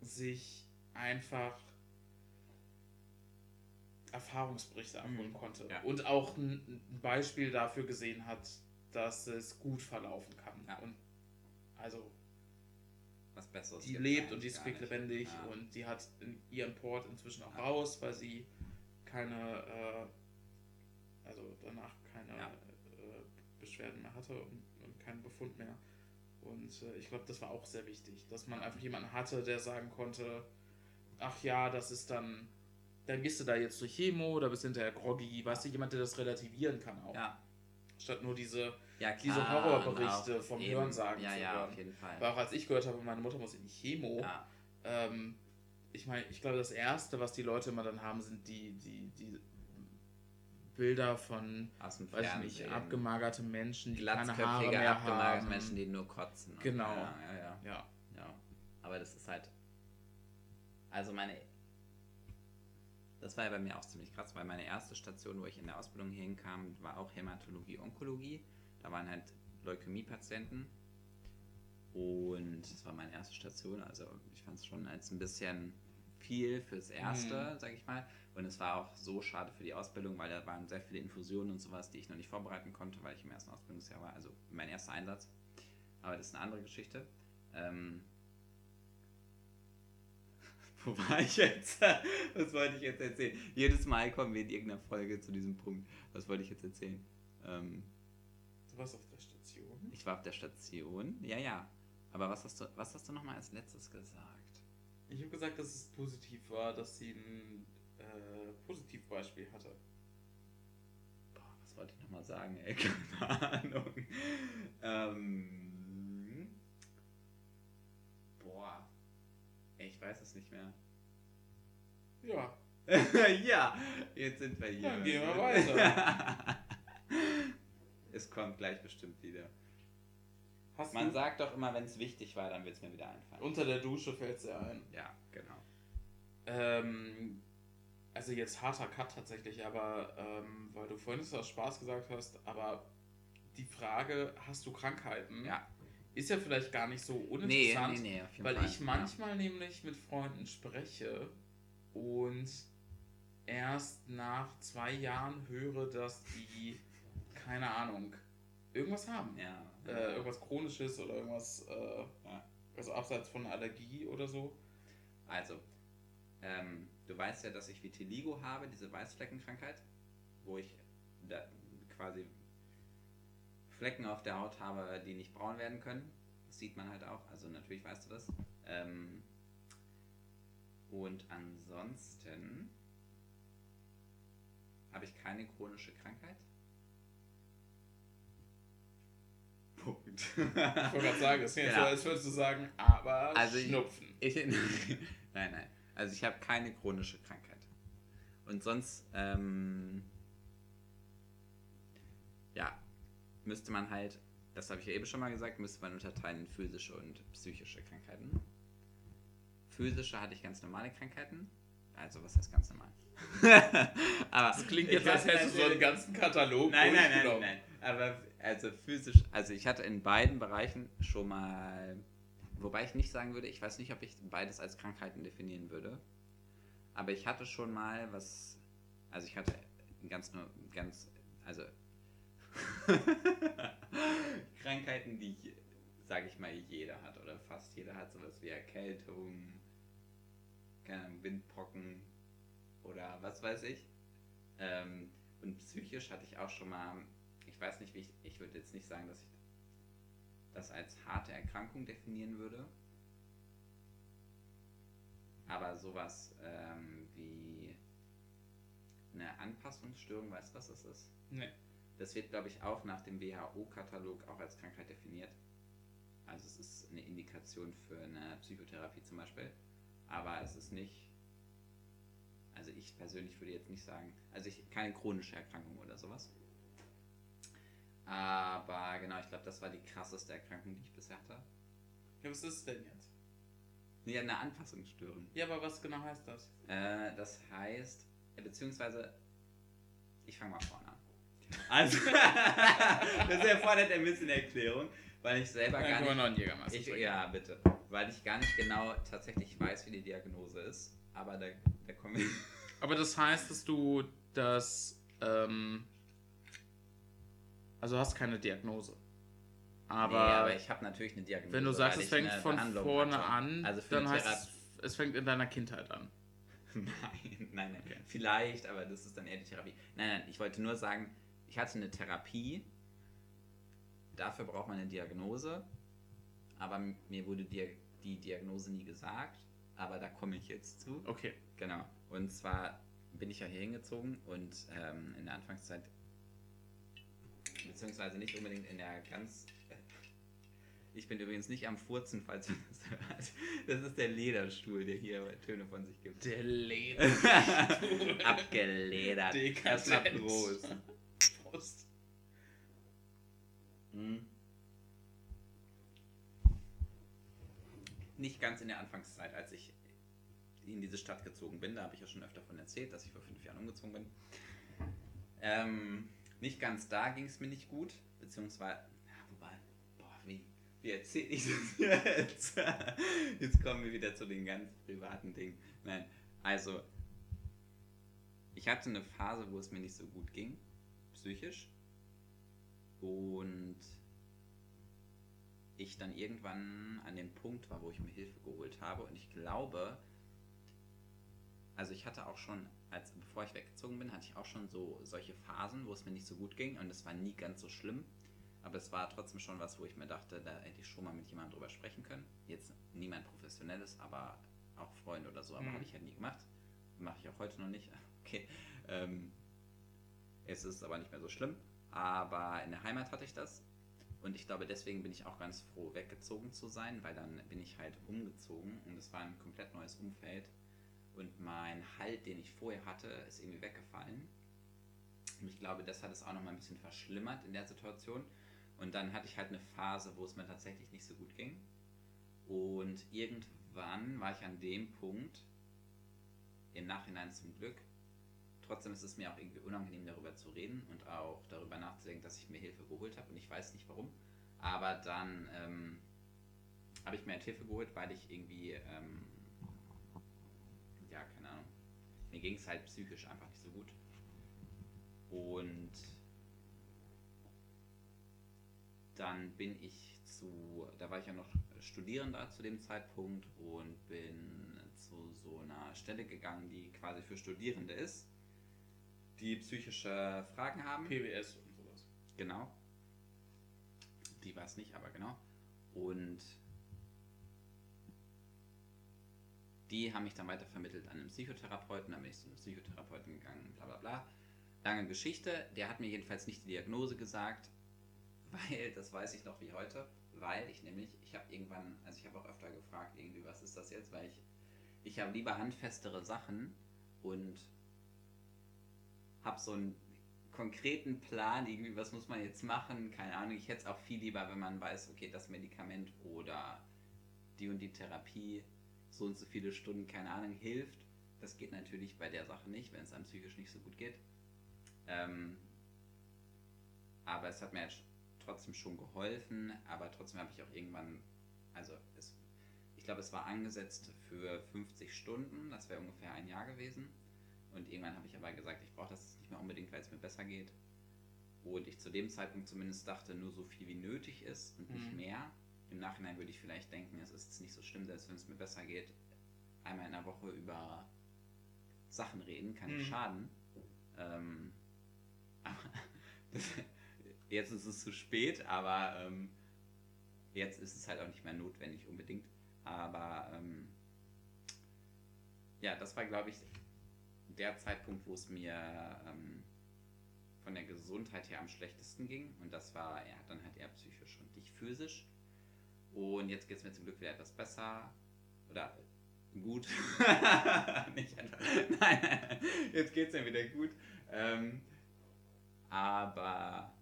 A: sich einfach Erfahrungsberichte abholen
B: Mhm.
A: konnte.
B: Ja.
A: Und auch ein, ein Beispiel dafür gesehen hat, dass es gut verlaufen kann.
B: Ja.
A: Und also
B: Besseres.
A: die lebt und die ist
B: gar
A: quick
B: nicht.
A: lebendig
B: Ja.
A: und die hat in ihren Port inzwischen auch
B: Ja.
A: raus, weil sie keine, äh, also danach keine
B: Ja.
A: äh, Beschwerden mehr hatte und, und keinen Befund mehr. Und äh, ich glaube, das war auch sehr wichtig, dass man einfach jemanden hatte, der sagen konnte, ach ja, das ist dann, dann gehst du da jetzt durch Chemo oder bist hinterher groggy, weißt du, jemand, der das relativieren kann auch.
B: Ja,
A: Statt nur diese,
B: ja klar.
A: Diese Horrorberichte vom
B: eben-
A: Hörensagen
B: Ja,
A: zu
B: ja,
A: hören.
B: auf jeden Fall.
A: aber auch als ich gehört habe, meine Mutter muss in die Chemo,
B: Ja,
A: ähm, ich meine, ich glaube, das Erste, was die Leute immer dann haben, sind die, die, die Bilder von,
B: aus dem
A: weiß nicht, abgemagerte Menschen, die keine Haare mehr
B: abgemagerte
A: haben.
B: Menschen, die nur kotzen.
A: Genau.
B: Ja, ja, ja.
A: Ja,
B: Ja, aber das ist halt. Also meine. Das war ja bei mir auch ziemlich krass, weil meine erste Station, wo ich in der Ausbildung hinkam, war auch Hämatologie, Onkologie. Da waren halt Leukämie-Patienten. Und das war meine erste Station. Also ich fand es schon als ein bisschen viel fürs Erste,
A: Mhm.
B: sag ich mal. Und es war auch so schade für die Ausbildung, weil da waren sehr viele Infusionen und sowas, die ich noch nicht vorbereiten konnte, weil ich im ersten Ausbildungsjahr war. Also mein erster Einsatz. Aber das ist eine andere Geschichte. Ähm, [LAUGHS] wo war ich jetzt? [LAUGHS] Was wollte ich jetzt erzählen? Jedes Mal kommen wir in irgendeiner Folge zu diesem Punkt. Was wollte ich jetzt erzählen? Ähm,
A: du warst auf der Station.
B: ich war auf der Station. Ja, ja. Aber was hast du, was hast du nochmal als letztes gesagt?
A: Ich habe gesagt, dass es positiv war, dass sie ein äh, Positivbeispiel hatte.
B: Boah, was wollte ich nochmal sagen, ey? [LAUGHS] Keine Ahnung. Ähm, boah. Ey, ich weiß es nicht mehr.
A: Ja, [LAUGHS]
B: ja, jetzt sind wir hier.
A: Dann gehen wir weiter. [LAUGHS]
B: es kommt gleich bestimmt wieder.
A: hast
B: Man
A: du
B: sagt doch immer, wenn es wichtig war, dann wird es mir wieder einfallen.
A: unter der Dusche fällt es dir ein.
B: Ja, genau.
A: Ähm, also jetzt harter Cut tatsächlich, aber ähm, weil du vorhin aus Spaß gesagt hast, aber die Frage, hast du Krankheiten,
B: Ja.
A: ist ja vielleicht gar nicht so
B: Nee,
A: uninteressant,
B: nee, nee, auf jeden
A: weil
B: Fall.
A: ich manchmal nämlich mit Freunden spreche und erst nach zwei Jahren höre, dass die, keine Ahnung, irgendwas haben.
B: Ja.
A: Äh, irgendwas Chronisches oder irgendwas, äh,
B: Ja.
A: also abseits von einer Allergie oder so.
B: Also, ähm, du weißt ja, dass ich Vitiligo habe, diese Weißfleckenkrankheit, wo ich da quasi Flecken auf der Haut habe, die nicht braun werden können. Das sieht man halt auch, also natürlich weißt du das. Ähm, und ansonsten habe ich keine chronische Krankheit. [LAUGHS]
A: Ich wollte gerade sagen, es ist jetzt
B: Genau.
A: so, als würdest du sagen, aber
B: Also ich-
A: Schnupfen.
B: Ich, [LAUGHS] nein, nein. Also ich habe keine chronische Krankheit. Und sonst, ähm, ja, müsste man halt, das habe ich ja eben schon mal gesagt, müsste man unterteilen in physische und psychische Krankheiten. Physische hatte ich ganz normale Krankheiten. Also was heißt ganz normal? [LAUGHS] Aber
A: Das klingt
B: ich
A: jetzt, als hättest du so einen ganzen Katalog.
B: Nein, nein, nein, nein. Aber also physisch, also ich hatte in beiden Bereichen schon mal, wobei ich nicht sagen würde, ich weiß nicht, ob ich beides als Krankheiten definieren würde. Aber ich hatte schon mal was, also ich hatte ganz nur, ganz, also [LAUGHS] Krankheiten, die sage ich mal, jeder hat oder fast jeder hat sowas wie Erkältung, keine Ahnung, Windpocken oder was weiß ich. Ähm, und psychisch hatte ich auch schon mal, weiß nicht, wie ich, ich würde jetzt nicht sagen, dass ich das als harte Erkrankung definieren würde. Aber sowas ähm, wie eine Anpassungsstörung, weißt du, was das ist?
A: Nee.
B: Das wird, glaube ich, auch nach dem WHO-Katalog auch als Krankheit definiert. Also es ist eine Indikation für eine Psychotherapie zum Beispiel. Aber es ist nicht. Also ich persönlich würde jetzt nicht sagen, also ich keine chronische Erkrankung oder sowas. Aber genau, ich glaube, das war die krasseste Erkrankung, die ich bisher hatte.
A: Ja, was ist es denn jetzt?
B: Nee, eine Anpassungsstörung.
A: Ja, aber was genau heißt das?
B: Äh, das heißt, äh, beziehungsweise, ich fange mal vorne an. Also, [LAUGHS] [LAUGHS] das erfordert ein bisschen Erklärung, weil ich selber
A: Dann
B: gar nicht.
A: noch einen Jägermeister
B: Ich,
A: trinken.
B: ja, bitte. Weil ich gar nicht genau tatsächlich weiß, wie die Diagnose ist. Aber da, da kommen wir.
A: Aber das heißt, dass du das. Ähm, also du hast keine Diagnose. Aber,
B: nee, aber ich habe natürlich eine Diagnose.
A: wenn du sagst, es fängt von
B: Behandlung
A: vorne
B: hatte.
A: an,
B: also
A: dann heißt es, es fängt in deiner Kindheit an. [LAUGHS]
B: Nein, nein, nein.
A: Okay.
B: Vielleicht, aber das ist dann eher die Therapie. Nein, nein, ich wollte nur sagen, ich hatte eine Therapie. Dafür braucht man eine Diagnose. Aber mir wurde die, die Diagnose nie gesagt. Aber da komme ich jetzt zu.
A: Okay.
B: Genau. Und zwar bin ich ja hier hingezogen und ähm, in der Anfangszeit, beziehungsweise nicht unbedingt in der ganz. Ich bin übrigens nicht am Furzen, falls man das hört. Das ist der Lederstuhl, der hier Töne von sich gibt.
A: Der [LAUGHS] Leder.
B: Abgeledert. Erstmal Prost.
A: Prost.
B: Hm. Nicht ganz in der Anfangszeit, als ich in diese Stadt gezogen bin. Da habe ich ja schon öfter davon erzählt, dass ich vor fünf Jahren umgezogen bin. Ähm, nicht ganz da ging es mir nicht gut, beziehungsweise, ja, wobei, boah, wie, wie erzähle ich das [LAUGHS] jetzt? Jetzt kommen wir wieder zu den ganz privaten Dingen. Nein, also, ich hatte eine Phase, wo es mir nicht so gut ging, psychisch. Und ich dann irgendwann an dem Punkt war, wo ich mir Hilfe geholt habe. Und ich glaube, also ich hatte auch schon, als bevor ich weggezogen bin, hatte ich auch schon so solche Phasen, wo es mir nicht so gut ging. Und es war nie ganz so schlimm. Aber es war trotzdem schon was, wo ich mir dachte, da hätte ich schon mal mit jemandem drüber sprechen können. Jetzt niemand Professionelles, aber auch Freunde oder so. Aber
A: Mhm.
B: habe ich halt nie gemacht. Mache ich auch heute noch nicht. [LAUGHS] Okay. Ähm, es ist aber nicht mehr so schlimm. Aber in der Heimat hatte ich das. Und ich glaube, deswegen bin ich auch ganz froh, weggezogen zu sein, weil dann bin ich halt umgezogen und es war ein komplett neues Umfeld. Und mein Halt, den ich vorher hatte, ist irgendwie weggefallen. Und ich glaube, das hat es auch noch mal ein bisschen verschlimmert in der Situation. Und dann hatte ich halt eine Phase, wo es mir tatsächlich nicht so gut ging. Und irgendwann war ich an dem Punkt, im Nachhinein zum Glück, trotzdem ist es mir auch irgendwie unangenehm, darüber zu reden und auch darüber nachzudenken, dass ich mir Hilfe geholt habe und ich weiß nicht warum. Aber dann ähm, habe ich mir halt Hilfe geholt, weil ich irgendwie, ähm, mir ging es halt psychisch einfach nicht so gut. Und dann bin ich zu, da war ich ja noch Studierender zu dem Zeitpunkt und bin zu so einer Stelle gegangen, die quasi für Studierende ist, die psychische Fragen haben.
A: PBS und sowas.
B: Genau. Die war es nicht, aber genau. Und die haben mich dann weiter vermittelt an einen Psychotherapeuten. Dann bin ich zu einem Psychotherapeuten gegangen, bla bla bla. Lange Geschichte. Der hat mir jedenfalls nicht die Diagnose gesagt, [LAUGHS] weil, das weiß ich noch wie heute, weil ich nämlich, ich habe irgendwann, also ich habe auch öfter gefragt, irgendwie, was ist das jetzt, weil ich, ich habe lieber handfestere Sachen und habe so einen konkreten Plan, irgendwie, was muss man jetzt machen, keine Ahnung. Ich hätte es auch viel lieber, wenn man weiß, okay, das Medikament oder die und die Therapie so und so viele Stunden, keine Ahnung, hilft. Das geht natürlich bei der Sache nicht, wenn es einem psychisch nicht so gut geht. Ähm, aber es hat mir jetzt trotzdem schon geholfen, aber trotzdem habe ich auch irgendwann, also es, ich glaube, es war angesetzt für 50 Stunden, das wäre ungefähr ein Jahr gewesen. Und irgendwann habe ich aber gesagt, ich brauche das nicht mehr unbedingt, weil es mir besser geht. Und ich zu dem Zeitpunkt zumindest dachte, nur so viel wie nötig ist und nicht
A: Mhm.
B: mehr. Im Nachhinein würde ich vielleicht denken, es ist nicht so schlimm, selbst wenn es mir besser geht. Einmal in der Woche über Sachen reden kann nicht
A: Mhm.
B: schaden. Ähm, [LAUGHS] aber das, jetzt ist es zu spät, aber ähm, jetzt ist es halt auch nicht mehr notwendig unbedingt. Aber ähm, ja, das war, glaube ich, der Zeitpunkt, wo es mir ähm, von der Gesundheit her am schlechtesten ging. Und das war ja dann halt eher psychisch und nicht physisch. Und jetzt geht es mir zum Glück wieder etwas besser. Oder gut. [LAUGHS] nicht einfach, nein, jetzt geht es mir wieder gut. Ähm, aber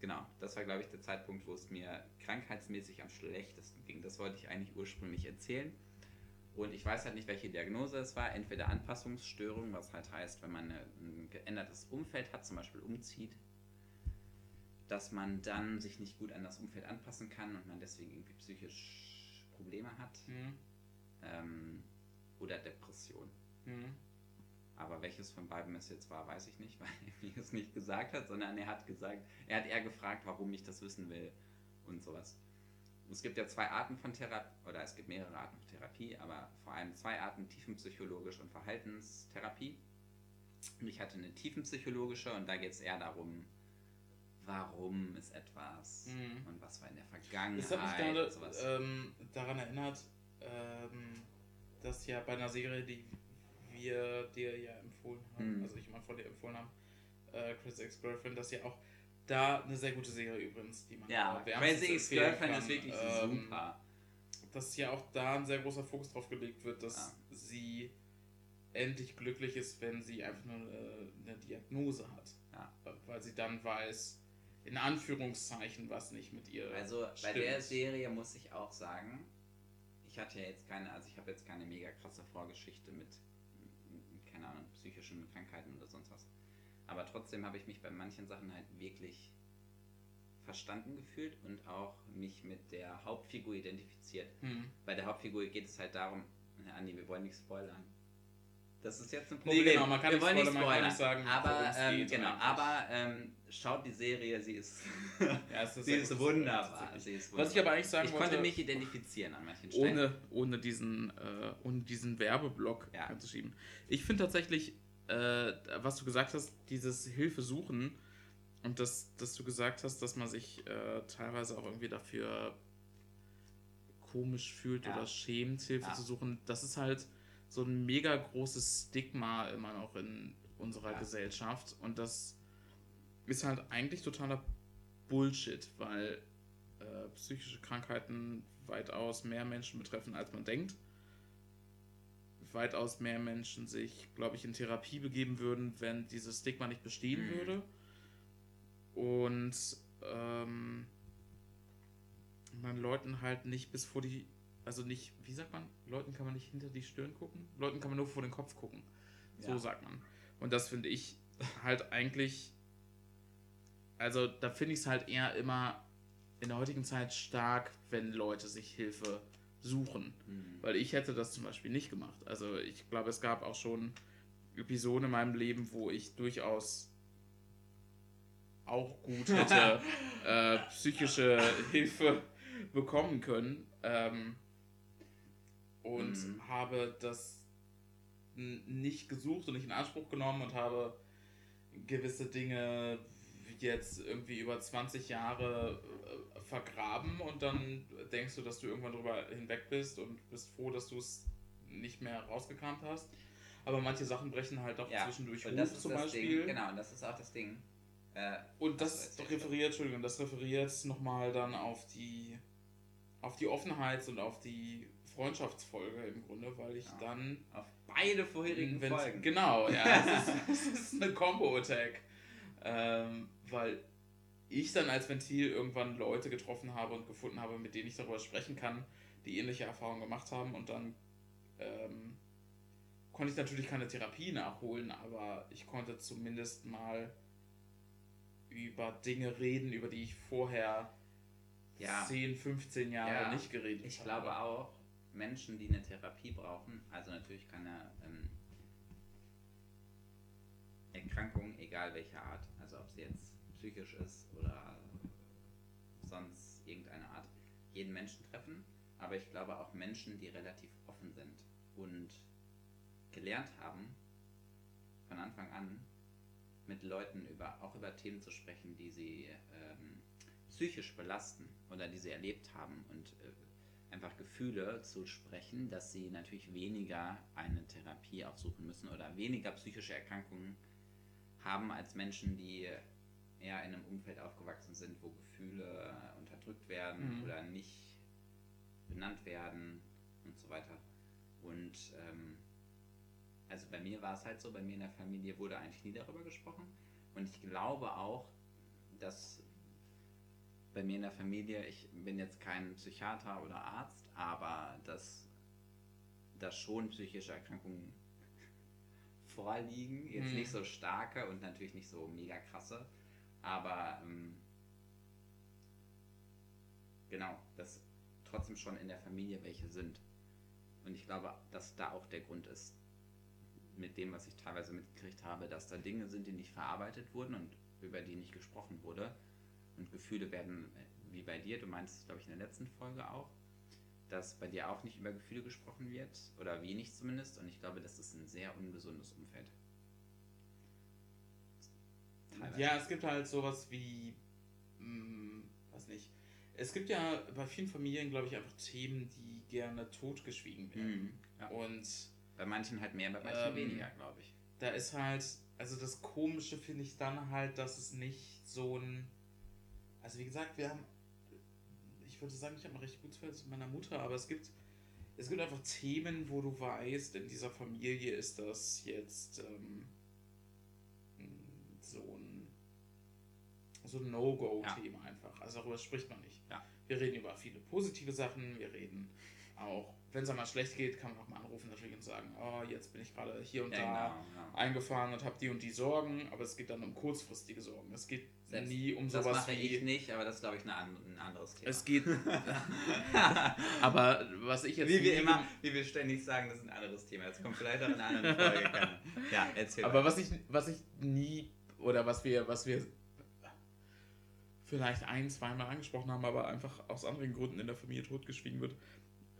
B: genau, das war, glaube ich, der Zeitpunkt, wo es mir krankheitsmäßig am schlechtesten ging. Das wollte ich eigentlich ursprünglich erzählen. Und ich weiß halt nicht, welche Diagnose es war. Entweder Anpassungsstörung, was halt heißt, wenn man ein geändertes Umfeld hat, zum Beispiel umzieht, dass man dann sich nicht gut an das Umfeld anpassen kann und man deswegen irgendwie psychisch Probleme hat.
A: Mhm.
B: Ähm, oder Depression.
A: Mhm.
B: Aber welches von beiden es jetzt war, weiß ich nicht, [LAUGHS] weil er mir es nicht gesagt hat, sondern er hat gesagt, er hat eher gefragt, warum ich das wissen will und sowas. Es gibt ja zwei Arten von Therapie, oder es gibt mehrere Arten von Therapie, aber vor allem zwei Arten, tiefenpsychologisch und Verhaltenstherapie. Und ich hatte eine tiefenpsychologische und da geht es eher darum, warum ist etwas
A: Mhm.
B: und was war in der Vergangenheit
A: Das hat mich gerade ähm, daran erinnert, ähm, dass ja bei einer Serie, die wir dir ja empfohlen haben,
B: Mhm.
A: also ich mal von dir empfohlen haben, äh, Chris Ex-Girlfriend, dass ja auch da eine sehr gute Serie übrigens, die man
B: ja,
A: äh,
B: Crazy Ex-Girlfriend
A: kann.
B: ist wirklich
A: Ähm,
B: super.
A: Dass ja auch da ein sehr großer Fokus drauf gelegt wird, dass
B: Ja.
A: sie endlich glücklich ist, wenn sie einfach nur eine, eine Diagnose hat.
B: Ja.
A: Weil sie dann weiß, in Anführungszeichen, was nicht mit ihr
B: Also bei
A: stimmt.
B: der Serie muss ich auch sagen, ich hatte ja jetzt keine, also ich habe jetzt keine mega krasse Vorgeschichte mit, keine Ahnung, psychischen Krankheiten oder sonst was. Aber trotzdem habe ich mich bei manchen Sachen halt wirklich verstanden gefühlt und auch mich mit der Hauptfigur identifiziert.
A: Hm.
B: Bei der Hauptfigur geht es halt darum, Andi, wir wollen nicht spoilern. Das ist jetzt ein
A: Nee,
B: Problem.
A: genau, man kann
B: wir
A: nicht
B: wollen nicht
A: spoilern, kann
B: spoilern.
A: nicht sagen,
B: aber ähm, genau,
A: eigentlich.
B: aber ähm, schaut die Serie, sie ist, [LAUGHS]
A: Ja, [LAUGHS] ist
B: sie ist wunderbar. Sie ist
A: Was ich aber eigentlich sagen
B: ich
A: wollte,
B: konnte mich identifizieren an manchen Stellen.
A: ohne, ohne, diesen, äh, ohne diesen Werbeblock
B: Ja.
A: anzuschieben. Ich finde tatsächlich, äh, was du gesagt hast, dieses Hilfe suchen und das, dass du gesagt hast, dass man sich äh, teilweise auch irgendwie dafür komisch fühlt
B: Ja.
A: oder schämt, Hilfe zu suchen, das ist halt so ein mega großes Stigma immer noch in unserer
B: Ja.
A: Gesellschaft und das ist halt eigentlich totaler Bullshit, weil äh, psychische Krankheiten weitaus mehr Menschen betreffen, als man denkt. Weitaus mehr Menschen sich, glaube ich, in Therapie begeben würden, wenn dieses Stigma nicht bestehen
B: Mhm.
A: würde. Und ähm, man Leuten halt nicht bis vor die, also nicht, wie sagt man, Leuten kann man nicht hinter die Stirn gucken, Leuten kann man nur vor den Kopf gucken. So
B: Ja.
A: sagt man. Und das finde ich halt eigentlich, also da finde ich es halt eher immer in der heutigen Zeit stark, wenn Leute sich Hilfe suchen.
B: Hm.
A: Weil ich hätte das zum Beispiel nicht gemacht. Also ich glaube, es gab auch schon Episoden in meinem Leben, wo ich durchaus auch gut hätte [LAUGHS] äh, psychische Hilfe bekommen können. Ähm, und
B: Mhm.
A: habe das nicht gesucht und nicht in Anspruch genommen und habe gewisse Dinge jetzt irgendwie über 20 Jahre äh, vergraben und dann denkst du, dass du irgendwann drüber hinweg bist und bist froh, dass du es nicht mehr rausgekramt hast. Aber manche Sachen brechen halt auch
B: Ja,
A: zwischendurch
B: und das
A: zum Beispiel.
B: Ding. Genau, und das ist auch das Ding. Äh,
A: Und das referiert, Entschuldigung, das referiert nochmal dann auf die auf die Offenheit und auf die Freundschaftsfolge im Grunde, weil ich
B: Ja.
A: dann
B: auf beide vorherigen Folgen.
A: Genau, ja, [LAUGHS] es ist, es ist eine Combo-Attack. Ähm, weil ich dann als Ventil irgendwann Leute getroffen habe und gefunden habe, mit denen ich darüber sprechen kann, die ähnliche Erfahrungen gemacht haben und dann ähm, konnte ich natürlich keine Therapie nachholen, aber ich konnte zumindest mal über Dinge reden, über die ich vorher
B: Ja.
A: 10, 15 Jahre
B: Ja,
A: nicht geredet
B: Ich
A: habe.
B: glaube auch, Menschen, die eine Therapie brauchen, also natürlich keine ähm, Erkrankung, egal welcher Art, also ob sie jetzt psychisch ist oder sonst irgendeine Art, jeden Menschen treffen, aber ich glaube auch Menschen, die relativ offen sind und gelernt haben, von Anfang an mit Leuten über, auch über Themen zu sprechen, die sie ähm, psychisch belasten oder die sie erlebt haben und äh, einfach Gefühle zu sprechen, dass sie natürlich weniger eine Therapie aufsuchen müssen oder weniger psychische Erkrankungen haben als Menschen, die eher in einem Umfeld aufgewachsen sind, wo Gefühle unterdrückt werden
A: Mhm.
B: oder nicht benannt werden und so weiter. Und ähm, also bei mir war es halt so, bei mir in der Familie wurde eigentlich nie darüber gesprochen. Und ich glaube auch, dass bei mir in der Familie, ich bin jetzt kein Psychiater oder Arzt, aber dass, dass schon psychische Erkrankungen [LAUGHS] vorliegen. Jetzt
A: Mhm.
B: nicht so starke und natürlich nicht so mega krasse, aber ähm, genau, dass trotzdem schon in der Familie welche sind. Und ich glaube, dass da auch der Grund ist, mit dem, was ich teilweise mitgekriegt habe, dass da Dinge sind, die nicht verarbeitet wurden und über die nicht gesprochen wurde. Und Gefühle werden, äh, wie bei dir, du meinst es, glaube ich, in der letzten Folge auch, dass bei dir auch nicht über Gefühle gesprochen wird, oder wenig zumindest. Und ich glaube, das ist ein sehr ungesundes Umfeld. Teilweise.
A: Ja, es gibt halt sowas wie, mh, weiß nicht. Es gibt ja bei vielen Familien, glaube ich, einfach Themen, die gerne totgeschwiegen werden.
B: Mhm. Ja.
A: Und
B: Bei manchen halt mehr, bei manchen
A: Ähm,
B: weniger, glaube ich.
A: da ist halt, also das Komische finde ich dann halt, dass es nicht so ein, also wie gesagt, wir haben, ich würde sagen, ich habe ein recht gutes Verhältnis mit meiner Mutter, aber es gibt, es gibt einfach Themen, wo du weißt, in dieser Familie ist das jetzt ähm, so ein, so ein No-Go-Thema einfach. Also darüber spricht man nicht.
B: Ja.
A: Wir reden über viele positive Sachen, wir reden auch, wenn es einmal schlecht geht, kann man auch mal anrufen natürlich und sagen, oh, jetzt bin ich gerade hier und
B: Ja,
A: da
B: genau, ja.
A: eingefahren und habe die und die Sorgen, aber es geht dann um kurzfristige Sorgen. Es geht
B: Selbst
A: nie um
B: Das
A: sowas
B: mache
A: wie.
B: ich nicht, aber das ist, glaube ich, eine ein anderes Thema.
A: Es geht. [LAUGHS] aber was ich jetzt.
B: wie wir immer, wie wir ständig sagen, das ist ein anderes Thema. Das kommt vielleicht auch in einer anderen Folge. [LAUGHS] Ja, erzähl
A: Aber was ich, was ich nie oder was wir, was wir vielleicht ein, zweimal angesprochen haben, aber einfach aus anderen Gründen in der Familie totgeschwiegen wird.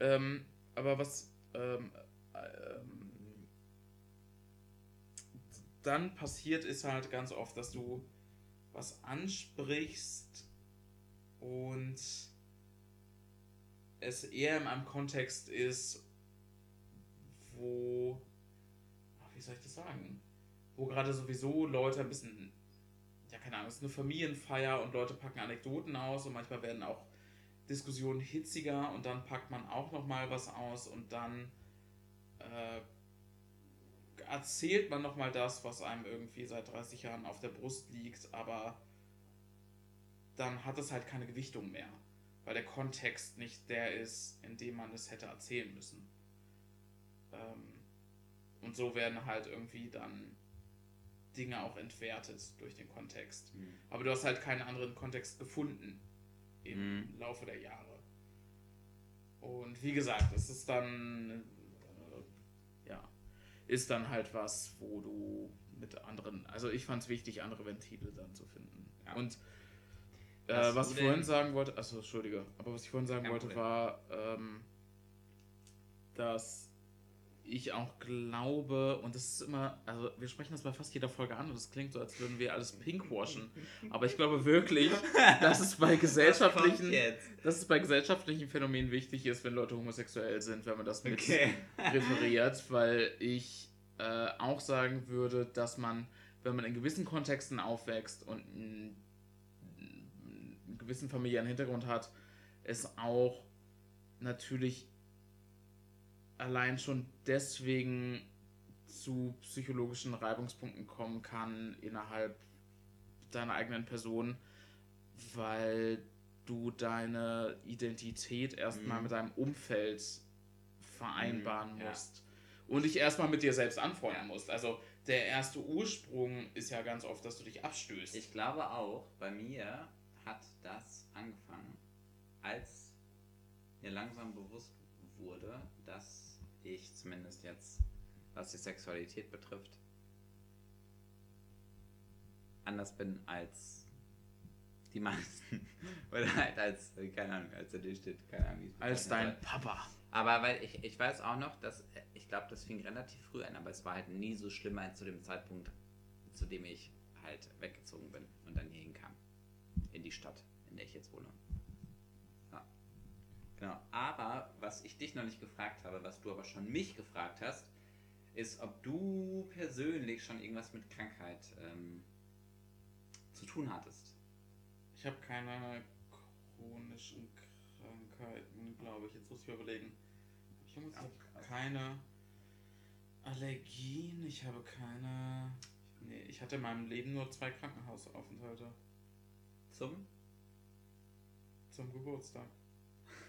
A: Ähm, aber was ähm, ähm, dann passiert, ist halt ganz oft, dass du was ansprichst und es eher in einem Kontext ist, wo, wie soll ich das sagen, wo gerade sowieso Leute ein bisschen, ja keine Ahnung, es ist eine Familienfeier und Leute packen Anekdoten aus und manchmal werden auch Diskussionen hitziger und dann packt man auch noch mal was aus und dann äh, erzählt man noch mal das, was einem irgendwie seit 30 Jahren auf der Brust liegt, aber dann hat es halt keine Gewichtung mehr, weil der Kontext nicht der ist, in dem man es hätte erzählen müssen. Ähm, und so werden halt irgendwie dann Dinge auch entwertet durch den Kontext.
B: Hm.
A: Aber du hast halt keinen anderen Kontext gefunden im
B: Mhm.
A: Laufe der Jahre. Und wie gesagt, es ist dann, äh, ja, ist dann halt was, wo du mit anderen, also ich fand es wichtig, andere Ventile dann zu finden.
B: Ja.
A: Und äh, was ich vorhin sagen wollte, achso, Entschuldige, aber was ich vorhin sagen wollte, war, ähm, dass ich auch glaube, und das ist immer, also wir sprechen das bei fast jeder Folge an und es klingt so, als würden wir alles pinkwashen. Aber ich glaube wirklich, dass es bei [LAUGHS] gesellschaftlichen, dass es bei gesellschaftlichen Phänomenen wichtig ist, wenn Leute homosexuell sind, wenn man das mit
B: Okay. [LAUGHS]
A: referiert, weil ich äh, auch sagen würde, dass man, wenn man in gewissen Kontexten aufwächst und einen, einen gewissen familiären Hintergrund hat, es auch natürlich allein schon deswegen zu psychologischen Reibungspunkten kommen kann innerhalb deiner eigenen Person, weil du deine Identität erstmal
B: Mhm.
A: mit deinem Umfeld vereinbaren
B: Mhm, ja.
A: musst und dich erstmal mit dir selbst anfreunden
B: Ja.
A: musst. Also der erste Ursprung ist ja ganz oft, dass du dich abstößt.
B: Ich glaube auch, bei mir hat das angefangen, als mir langsam bewusst wurde, dass ich zumindest jetzt, was die Sexualität betrifft, anders bin als Die meisten. [LAUGHS] Oder halt als, keine Ahnung, als er dir steht, keine Ahnung, wie es
A: Als dein
B: soll.
A: Papa.
B: Aber weil ich, ich weiß auch noch, dass, ich glaube, das fing relativ früh an, aber es war halt nie so schlimm als zu dem Zeitpunkt, zu dem ich halt weggezogen bin und dann hierhin kam. In die Stadt, in der ich jetzt wohne. Genau. Aber was ich dich noch nicht gefragt habe, was du aber schon mich gefragt hast, ist, ob du persönlich schon irgendwas mit Krankheit ähm, zu tun hattest.
A: Ich habe keine chronischen Krankheiten, glaube ich. Jetzt muss ich mir überlegen. Ich habe keine Allergien, ich habe keine. Nee, ich hatte in meinem Leben nur zwei Krankenhausaufenthalte
B: Zum?
A: zum Geburtstag.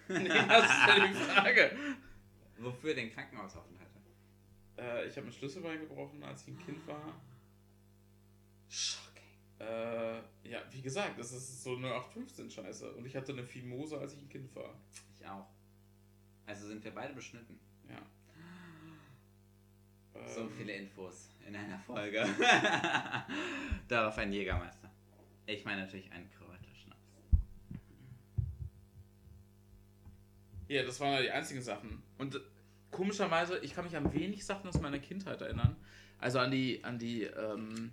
A: [LAUGHS] nee, das ist ja die Frage.
B: Wofür denn Krankenhausaufenthalte?
A: Äh, ich habe ein Schlüsselbein gebrochen, als ich ein Kind war.
B: Shocking.
A: Äh, ja, wie gesagt, das ist so eine 815 Scheiße. Und ich hatte eine Fimose, als ich ein Kind war.
B: Ich auch. Also sind wir beide beschnitten.
A: Ja.
B: So
A: Ähm,
B: viele Infos in einer Folge. [LAUGHS] Darauf ein Jägermeister. Ich meine natürlich einen Kräuterschnaps.
A: Ja, das waren ja die einzigen Sachen. Und komischerweise, ich kann mich an wenig Sachen aus meiner Kindheit erinnern. Also an die, an die, ähm,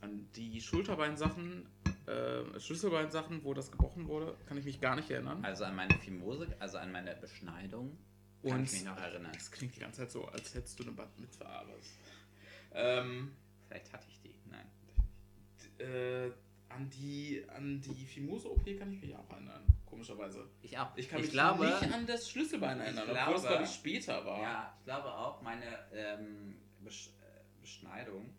A: an die Schulterbeinsachen, äh, Schlüsselbeinsachen, wo das gebrochen wurde, kann ich mich gar nicht erinnern.
B: Also an meine Fimose, also an meine Beschneidung, kann
A: Und
B: ich mich noch erinnern.
A: das klingt die ganze Zeit so, als hättest du eine Bad es- Ähm,
B: Vielleicht hatte ich die. Nein.
A: äh, an die, an die Fimose-OP kann ich mich auch erinnern, komischerweise.
B: Ich auch.
A: Ich kann
B: ich
A: mich
B: glaube,
A: nicht an das Schlüsselbein erinnern,
B: ich
A: obwohl das,
B: glaube-
A: glaube ich, später war.
B: Ja, ich glaube auch, meine ähm, Besch äh, Beschneidung.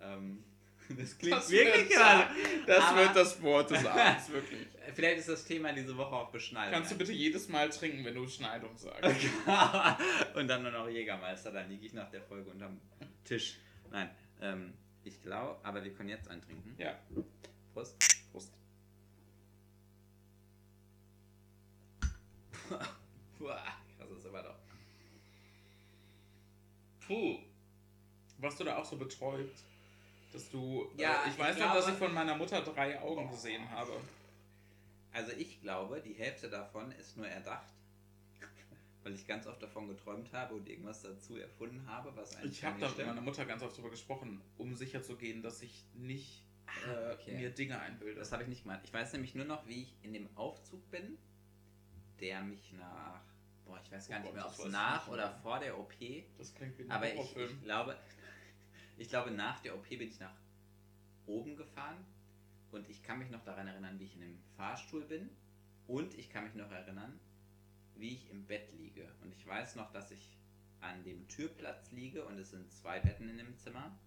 B: Ähm, [LAUGHS] das klingt
A: Das
B: wirklich gerade.
A: das
B: Aber-
A: wird das Wort des [LAUGHS] Abends, wirklich.
B: Vielleicht ist das Thema diese Woche auch Beschneidung.
A: Kannst du bitte jedes Mal trinken, wenn du Schneidung sagst? [LAUGHS]
B: Und dann nur noch Jägermeister, dann liege ich nach der Folge unterm Tisch. Nein, ähm, ich glaube, aber wir können jetzt eintrinken.
A: Ja.
B: Prost. [LAUGHS] Krass ist aber doch.
A: Puh. Warst du da auch so betäubt, dass du.
B: Ja,
A: äh, ich
B: ich
A: weiß noch, dass
B: glaube-
A: ich von meiner Mutter drei Augen gesehen habe.
B: Also ich glaube, die Hälfte davon ist nur erdacht, [LAUGHS] weil ich ganz oft davon geträumt habe und irgendwas dazu erfunden habe, was eigentlich
A: Ich habe da mit meiner. Mutter ganz oft drüber gesprochen, um sicher zu gehen, dass ich nicht äh,
B: Ah, okay.
A: mir Dinge einbilde.
B: Das habe ich nicht gemacht. Ich weiß nämlich nur noch, wie ich in dem Aufzug bin, der mich nach, boah, ich weiß gar
A: Oh
B: nicht
A: Gott,
B: mehr, ob es nach oder
A: mehr.
B: vor der OP,
A: Das klingt wie ein
B: aber ich, ich glaube, [LAUGHS] ich glaube, nach der OP bin ich nach oben gefahren und ich kann mich noch daran erinnern, wie ich in dem Fahrstuhl bin und ich kann mich noch erinnern, wie ich im Bett liege. Und ich weiß noch, dass ich an dem Türplatz liege und es sind zwei Betten in dem Zimmer.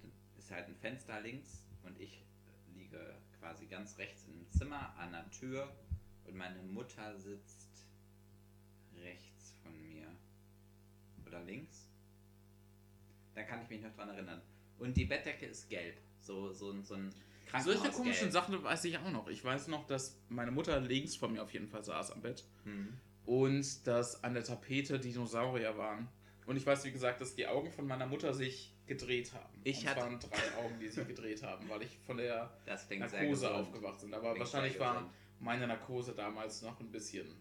B: Dann ist halt ein Fenster links und ich liege quasi ganz rechts in dem Zimmer an der Tür und meine Mutter sitzt rechts von mir. Oder links? Da kann ich mich noch dran erinnern. Und die Bettdecke ist gelb. So, so, so ein
A: Solche
B: Krankenhausgelb.
A: komischen Sachen weiß ich auch noch. Ich weiß noch, dass meine Mutter links von mir auf jeden Fall saß am Bett
B: Hm.
A: und dass an der Tapete Dinosaurier waren. Und ich weiß, wie gesagt, dass die Augen von meiner Mutter sich gedreht haben.
B: Ich
A: und es
B: hatte-
A: waren drei Augen, die sich gedreht haben, weil ich von der [LAUGHS] Narkose aufgewacht bin. Aber wahrscheinlich war meine Narkose damals noch ein bisschen. [LAUGHS]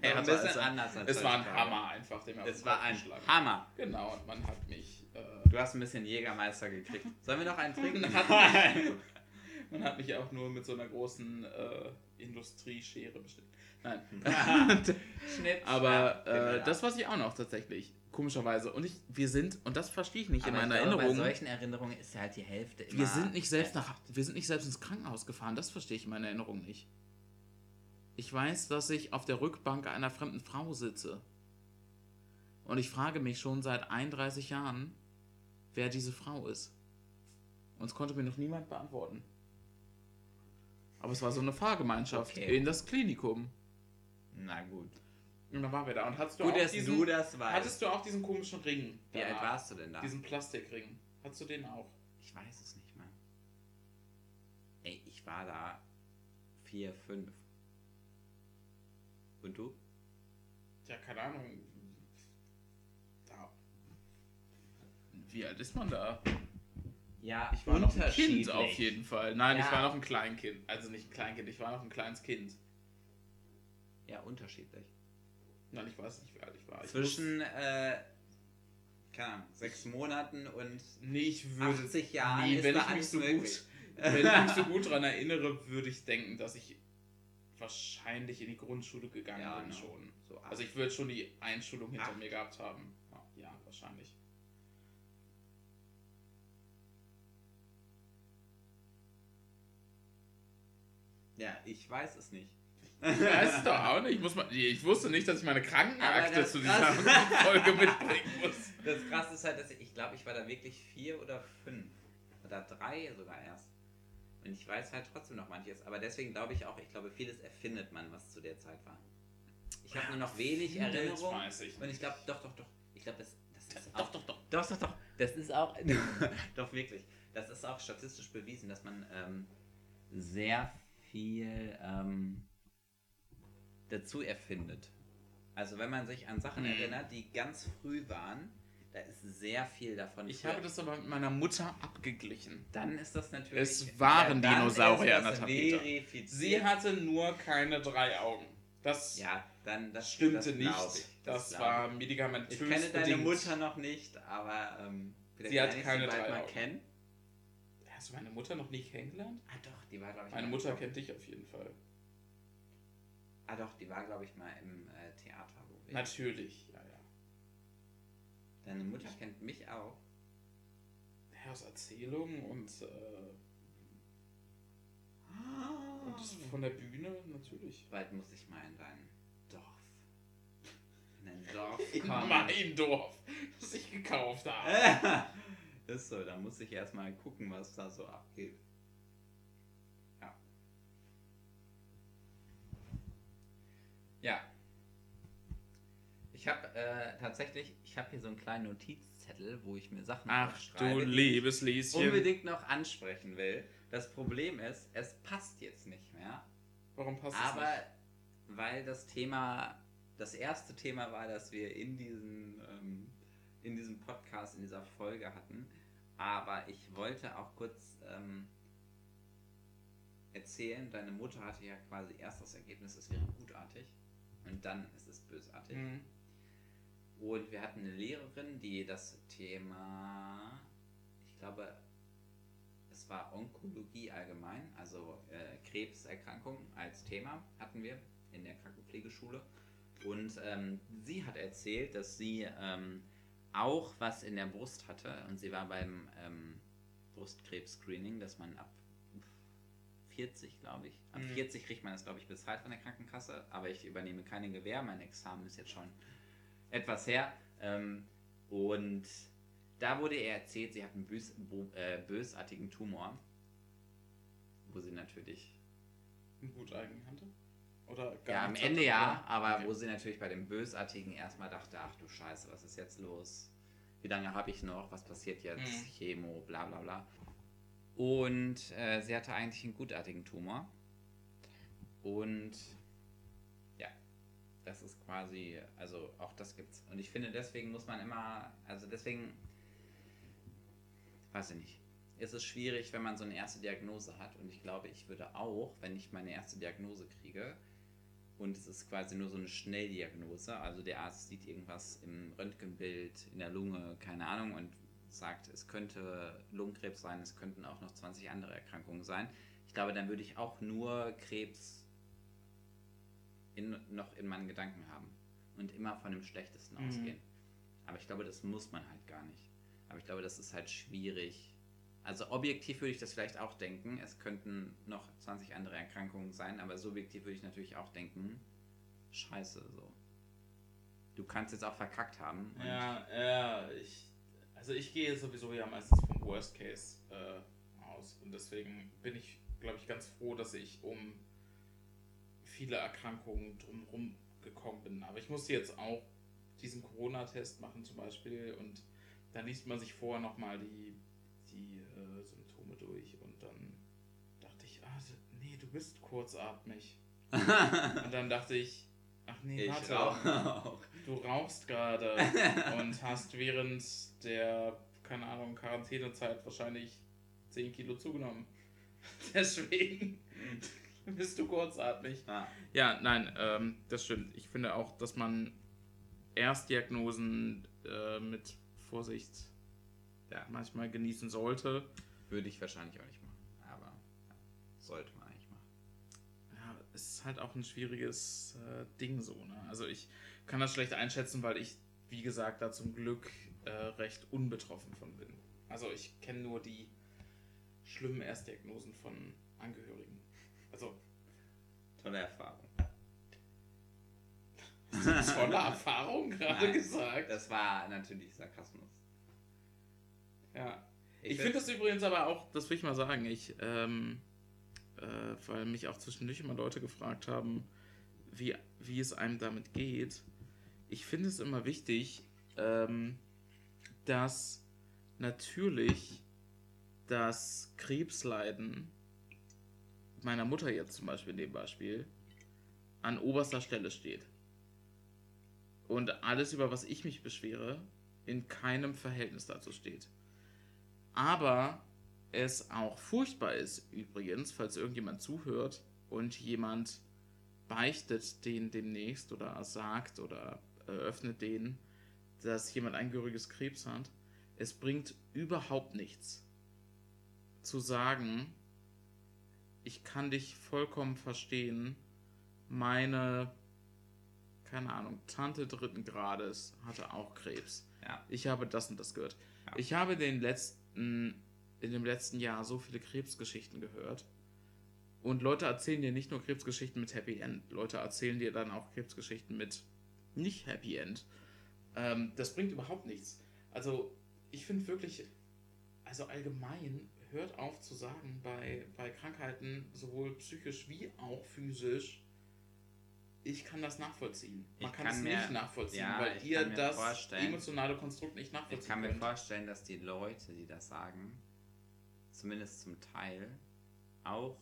B: Ja, ein bisschen
A: als-
B: anders als
A: Es war ein. Hammer einfach, den auf
B: Es war ein. Hammer.
A: Genau, und man hat mich. Äh,
B: Du hast ein bisschen Jägermeister gekriegt. Sollen wir noch einen trinken? [LAUGHS]
A: Man hat mich, man hat mich auch nur mit so einer großen äh, Industrieschere beschnitten. Nein. [LAUGHS]
B: Schnitt.
A: Aber
B: Ja,
A: äh, das weiß ich auch noch tatsächlich. Komischerweise. Und ich, wir sind, und das verstehe ich nicht in
B: Aber ich
A: meiner
B: glaube,
A: Erinnerung.
B: Bei solchen Erinnerungen ist halt die Hälfte immer.
A: Wir sind nicht selbst nach, wir sind nicht selbst ins Krankenhaus gefahren. Das verstehe ich in meiner Erinnerung nicht. Ich weiß, dass ich auf der Rückbank einer fremden Frau sitze. Und ich frage mich schon seit 31 Jahren, wer diese Frau ist. Und es konnte mir noch niemand beantworten. Aber es war so eine Fahrgemeinschaft
B: Okay.
A: in das Klinikum.
B: Na gut.
A: Und dann waren wir da. Und hattest du,
B: Gut,
A: auch diesen,
B: du das weißt.
A: hattest du auch diesen komischen Ring?
B: Wie
A: danach?
B: alt warst du denn da?
A: Diesen Plastikring. Hattest du den auch?
B: Ich weiß es nicht mehr. Ey, ich war da vier, fünf. Und du?
A: Ja, keine Ahnung. Da. Wie alt ist man da?
B: Ja,
A: Ich war noch ein Kind auf jeden Fall. Nein, ich
B: Ja.
A: war noch ein Kleinkind. Also nicht ein Kleinkind, ich war noch ein kleines Kind.
B: Ja, unterschiedlich.
A: Nein, ich weiß nicht, wie alt ich war. Ich
B: Zwischen, äh, keine Ahnung, sechs Monaten und
A: muss, nee, ich würde,
B: 80 Jahren
A: nee,
B: ist
A: wenn
B: da
A: ich mich so
B: möglich.
A: gut, wenn ich mich [LAUGHS] so gut daran erinnere, würde ich denken, dass ich wahrscheinlich in die Grundschule gegangen
B: Ja,
A: bin
B: genau.
A: schon.
B: So.
A: Also ich würde schon die Einschulung hinter
B: Acht.
A: mir gehabt haben. Ja, wahrscheinlich.
B: ja, ich weiß es nicht.
A: Ich weiß es doch auch nicht. Ich, muss mal, ich wusste nicht, dass ich meine Krankenakte zu dieser Folge mitbringen muss.
B: Das krasse ist halt, dass ich, ich glaube, ich war da wirklich vier oder fünf. Oder drei sogar erst. Und ich weiß halt trotzdem noch manches. Aber deswegen glaube ich auch, ich glaube, vieles erfindet man, was zu der Zeit war. Ich habe nur noch wenig Erinnerung.
A: ich
B: Und ich glaube, doch, doch, doch. Ich glaube, das, das ist
A: Doch,
B: auch.
A: doch, doch.
B: Doch, doch, doch. Das ist auch. [LAUGHS] doch, wirklich. Das ist auch statistisch bewiesen, dass man ähm, sehr viel ähm, dazu erfindet. Also, wenn man sich an Sachen
A: Mhm.
B: erinnert, die ganz früh waren, da ist sehr viel davon.
A: Ich habe das aber mit meiner Mutter abgeglichen.
B: Dann ist das natürlich.
A: Es waren
B: dann
A: Dinosaurier an
B: das
A: der Tapete. Sie hatte nur keine drei Augen. Das
B: Ja, dann das
A: stimmte
B: das
A: nicht.
B: ich.
A: das
B: glaub
A: war medikamentös
B: Ich kenne deine
A: bedingt.
B: Mutter noch nicht, aber ähm, vielleicht
A: Sie hat
B: ich
A: keine
B: sie bald
A: drei
B: mal
A: Augen.
B: kennen.
A: Hast du meine Mutter noch nie kennengelernt?
B: Ah doch, die war glaube ich
A: Meine Mutter kennt dich auf jeden Fall.
B: Ah doch, die war glaube ich mal im äh, Theater, wo wir.
A: Natürlich, ja, ja.
B: Deine Mutter kennt mich auch.
A: Ja, aus Erzählungen und, äh, und das von der Bühne natürlich.
B: Bald muss ich mal in dein Dorf. In dein Dorf
A: In
B: kommen.
A: mein Dorf, das ich gekauft habe. [LAUGHS]
B: Ist so, da muss ich erstmal gucken, was da so abgeht. Ja. Ich habe äh, tatsächlich, ich habe hier so einen kleinen Notizzettel, wo ich mir Sachen
A: Ach du liebes Lieschen.
B: unbedingt noch ansprechen will. Das Problem ist, es passt jetzt nicht mehr.
A: Warum passt
B: Aber
A: das
B: weil das Thema, das erste Thema war, das wir in, diesen, ähm, in diesem Podcast, in dieser Folge hatten. Aber ich wollte auch kurz ähm, erzählen, deine Mutter hatte ja quasi erst das Ergebnis, es wäre gutartig. Und dann ist es bösartig.
A: Mhm.
B: Und wir hatten eine Lehrerin, die das Thema, ich glaube, es war Onkologie allgemein, also äh, Krebserkrankung als Thema hatten wir in der Krankenpflegeschule. Und ähm, sie hat erzählt, dass sie ähm, auch was in der Brust hatte und sie war beim ähm, Brustkrebs-Screening, dass man ab 40, glaube ich, ab
A: Mhm.
B: 40 kriegt man das, glaube ich, bezahlt von der Krankenkasse, aber ich übernehme keine Gewähr, mein Examen ist jetzt schon etwas her. Ähm, und da wurde ihr erzählt, sie hat einen bös, bo, äh, bösartigen Tumor, wo sie natürlich
A: Ein Guteigen hatte? Oder
B: ja, am Ende
A: hatte,
B: ja, aber
A: Okay.
B: wo sie natürlich bei dem Bösartigen erstmal dachte, ach du Scheiße, was ist jetzt los? Wie lange habe ich noch? Was passiert jetzt?
A: Mhm.
B: Chemo, bla bla bla. Und äh, sie hatte eigentlich einen gutartigen Tumor. Und ja, das ist quasi, also auch das gibt's. Und ich finde, deswegen muss man immer, also deswegen, weiß ich nicht, ist es schwierig, wenn man so eine erste Diagnose hat. Und ich glaube, ich würde auch, wenn ich meine erste Diagnose kriege, und es ist quasi nur so eine Schnelldiagnose, also der Arzt sieht irgendwas im Röntgenbild, in der Lunge, keine Ahnung, und sagt, es könnte Lungenkrebs sein, es könnten auch noch 20 andere Erkrankungen sein. Ich glaube, dann würde ich auch nur Krebs in, noch in meinen Gedanken haben und immer von dem Schlechtesten
A: Mhm.
B: ausgehen. Aber ich glaube, das muss man halt gar nicht. Aber ich glaube, das ist halt schwierig. Also objektiv würde ich das vielleicht auch denken, es könnten noch 20 andere Erkrankungen sein, aber subjektiv würde ich natürlich auch denken, scheiße, so. Du kannst jetzt auch verkackt haben.
A: Ja, ja, ich. Also ich gehe sowieso ja meistens vom Worst Case äh, aus. Und deswegen bin ich, glaube ich, ganz froh, dass ich um viele Erkrankungen drumherum gekommen bin. Aber ich musste jetzt auch diesen Corona-Test machen zum Beispiel und dann liest man sich vorher nochmal die, die äh, Symptome durch und dann dachte ich, ah, nee, du bist kurzatmig. [LAUGHS] Und dann dachte ich, ach nee,
B: ich
A: warte.
B: rauche auch.
A: Du rauchst gerade [LAUGHS] und hast während der, keine Ahnung, Quarantänezeit wahrscheinlich 10 Kilo zugenommen. [LAUGHS] Deswegen [LAUGHS] bist du kurzatmig.
B: Ah.
A: Ja, nein, ähm, das stimmt. Ich finde auch, dass man Erstdiagnosen äh, mit Vorsicht
B: Ja.
A: manchmal genießen sollte.
B: Würde ich wahrscheinlich auch nicht machen. Aber sollte man
A: ist halt auch ein schwieriges äh, Ding so. Ne? Also ich kann das schlecht einschätzen, weil ich, wie gesagt, da zum Glück äh, recht unbetroffen von bin. Also ich kenne nur die schlimmen Erstdiagnosen von Angehörigen. Also
B: Tolle Erfahrung. [LAUGHS]
A: tolle Erfahrung gerade
B: Nein,
A: gesagt.
B: Das war natürlich Sarkasmus.
A: Ja. Ich,
B: Ich
A: finde das übrigens aber auch, das will ich mal sagen, ich, ähm, äh, weil mich auch zwischendurch immer Leute gefragt haben, wie, wie es einem damit geht. Ich finde es immer wichtig, ähm, dass natürlich das Krebsleiden meiner Mutter jetzt zum Beispiel in dem Beispiel an oberster Stelle steht. Und alles, über was ich mich beschwere, in keinem Verhältnis dazu steht. Aber es auch furchtbar ist, übrigens, falls irgendjemand zuhört und jemand beichtet den demnächst oder sagt oder eröffnet den, dass jemand angehöriges Krebs hat. Es bringt überhaupt nichts zu sagen, ich kann dich vollkommen verstehen, meine, keine Ahnung, Tante dritten Grades hatte auch Krebs.
B: Ja.
A: Ich habe das und das gehört.
B: Ja.
A: Ich habe den letzten, in dem letzten Jahr so viele Krebsgeschichten gehört. Und Leute erzählen dir nicht nur Krebsgeschichten mit Happy End, Leute erzählen dir dann auch Krebsgeschichten mit nicht Happy End. Ähm, das bringt überhaupt nichts. Also, ich finde wirklich, also allgemein, hört auf zu sagen, bei, bei Krankheiten, sowohl psychisch wie auch physisch, ich kann das nachvollziehen. Man
B: Ich
A: kann,
B: kann
A: es
B: mir-
A: nicht nachvollziehen,
B: ja,
A: weil ihr das emotionale Konstrukt nicht nachvollziehen
B: Ich kann mir
A: könnt.
B: vorstellen, dass die Leute, die das sagen, zumindest zum Teil auch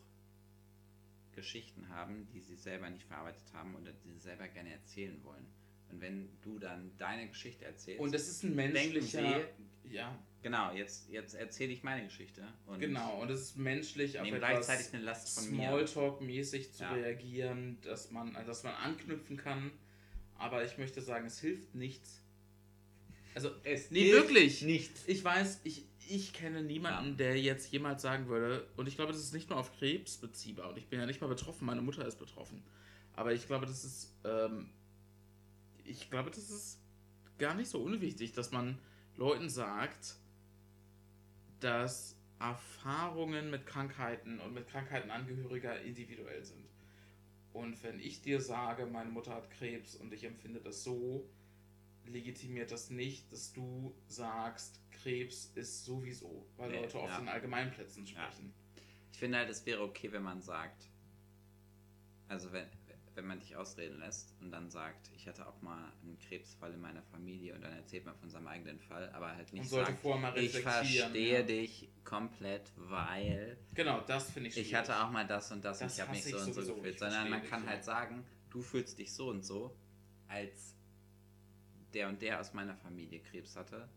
B: Geschichten haben, die sie selber nicht verarbeitet haben oder die sie selber gerne erzählen wollen. Und wenn du dann deine Geschichte erzählst,
A: Und es ist ein menschlicher.
B: sie,
A: Ja,
B: genau, jetzt, jetzt erzähle ich meine Geschichte. Und
A: genau. Und es ist menschlich, auf etwas
B: gleichzeitig eine Last von mir.
A: Smalltalk-mäßig zu
B: Ja.
A: reagieren, dass man, dass man anknüpfen kann. Aber ich möchte sagen, es hilft nichts. Also,
B: Es
A: nee,
B: hilft
A: wirklich.
B: Nichts.
A: Ich weiß, ich, ich kenne niemanden, der jetzt jemals sagen würde, und ich glaube, das ist nicht nur auf Krebs beziehbar, und ich bin ja nicht mal betroffen, meine Mutter ist betroffen. Aber ich glaube, das ist, ähm, ich glaube, das ist gar nicht so unwichtig, dass man Leuten sagt, dass Erfahrungen mit Krankheiten und mit Krankheiten Angehöriger individuell sind. Und wenn ich dir sage, meine Mutter hat Krebs und ich empfinde das so, legitimiert das nicht, dass du sagst, Krebs ist sowieso, weil
B: Nee,
A: Leute oft
B: ja.
A: in Allgemeinplätzen
B: Ja.
A: sprechen.
B: Ich finde halt, es wäre okay, wenn man sagt, also wenn, wenn man dich ausreden lässt und dann sagt, ich hatte auch mal einen Krebsfall in meiner Familie und dann erzählt man von seinem eigenen Fall, aber halt nicht sagt, ich verstehe
A: ja.
B: dich komplett, weil
A: Genau, das finde ich
B: ich hatte auch mal das und das,
A: Das
B: und ich habe mich so und so gefühlt, sondern man kann halt
A: ja.
B: sagen, du fühlst dich so und so, als der und der aus meiner Familie Krebs hatte,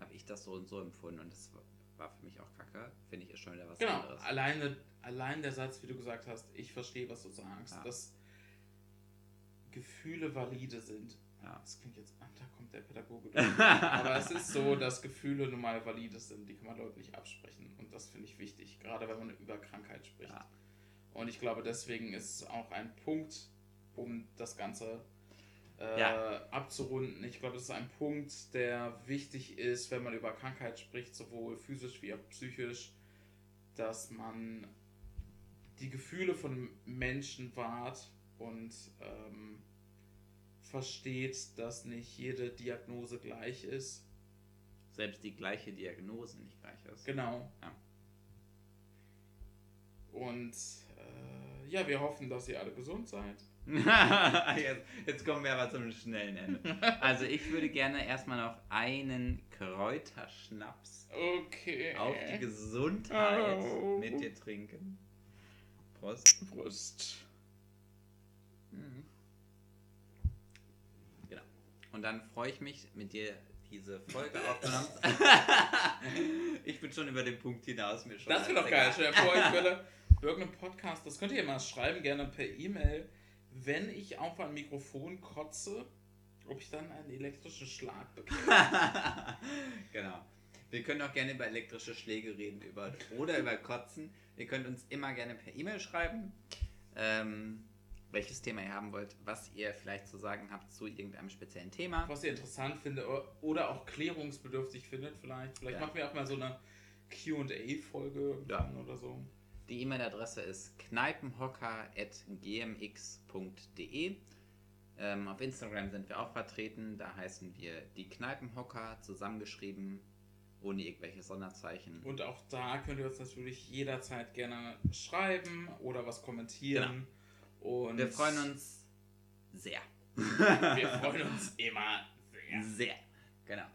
B: habe ich das so und so empfunden und das war für mich auch kacke, finde ich ist schon wieder was
A: Genau,
B: anderes.
A: alleine, allein der Satz, wie du gesagt hast, ich verstehe, was du sagst,
B: Ja.
A: dass Gefühle valide sind.
B: Ja.
A: Das klingt jetzt, ah, da kommt der Pädagoge durch. [LAUGHS] Aber es ist so, dass Gefühle nun mal valide sind, die kann man Leuten nicht absprechen. Und das finde ich wichtig, gerade wenn man über Krankheit spricht.
B: Ja.
A: Und ich glaube, deswegen ist es auch ein Punkt, um das Ganze äh,
B: Ja.
A: abzurunden. Ich glaube, es ist ein Punkt, der wichtig ist, wenn man über Krankheit spricht, sowohl physisch wie auch psychisch, dass man die Gefühle von Menschen wahrt und ähm, versteht, dass nicht jede Diagnose gleich ist.
B: Selbst die gleiche Diagnose nicht gleich ist.
A: Genau.
B: Ja.
A: Und äh, ja, wir hoffen, dass ihr alle gesund seid. [LAUGHS]
B: jetzt, jetzt kommen wir aber zum schnellen Ende. Also ich würde gerne erstmal noch einen Kräuterschnaps
A: Okay.
B: auf die Gesundheit
A: Oh.
B: mit dir trinken. Prost.
A: Brust.
B: Mhm. Genau. Und dann freue ich mich, mit dir diese Folge aufgenommen. [LAUGHS] ich bin schon über den Punkt hinaus. Mir schon
A: Das wäre doch geil. Stell dir vor, ich würde [LAUGHS] irgendeinem Podcast, das könnt ihr mal schreiben, gerne per E-Mail, wenn ich auf ein Mikrofon kotze, ob ich dann einen elektrischen Schlag [LAUGHS] bekomme.
B: genau. Wir können auch gerne über elektrische Schläge reden über, oder über Kotzen. Ihr könnt uns immer gerne per E-Mail schreiben, ähm, welches Thema ihr haben wollt, was ihr vielleicht zu sagen habt zu irgendeinem speziellen Thema.
A: Was ihr interessant findet oder auch klärungsbedürftig findet vielleicht. Vielleicht
B: Ja.
A: machen wir auch mal so eine Q&A-Folge
B: Ja.
A: oder so.
B: Die E-Mail-Adresse ist kneipenhocker.gmx.de. Ähm, auf Instagram sind wir auch vertreten. Da heißen wir die Kneipenhocker zusammengeschrieben, ohne irgendwelche Sonderzeichen.
A: Und auch da könnt ihr uns natürlich jederzeit gerne schreiben oder was kommentieren. Und
B: Wir freuen uns sehr.
A: Wir freuen uns immer sehr.
B: Sehr. Genau.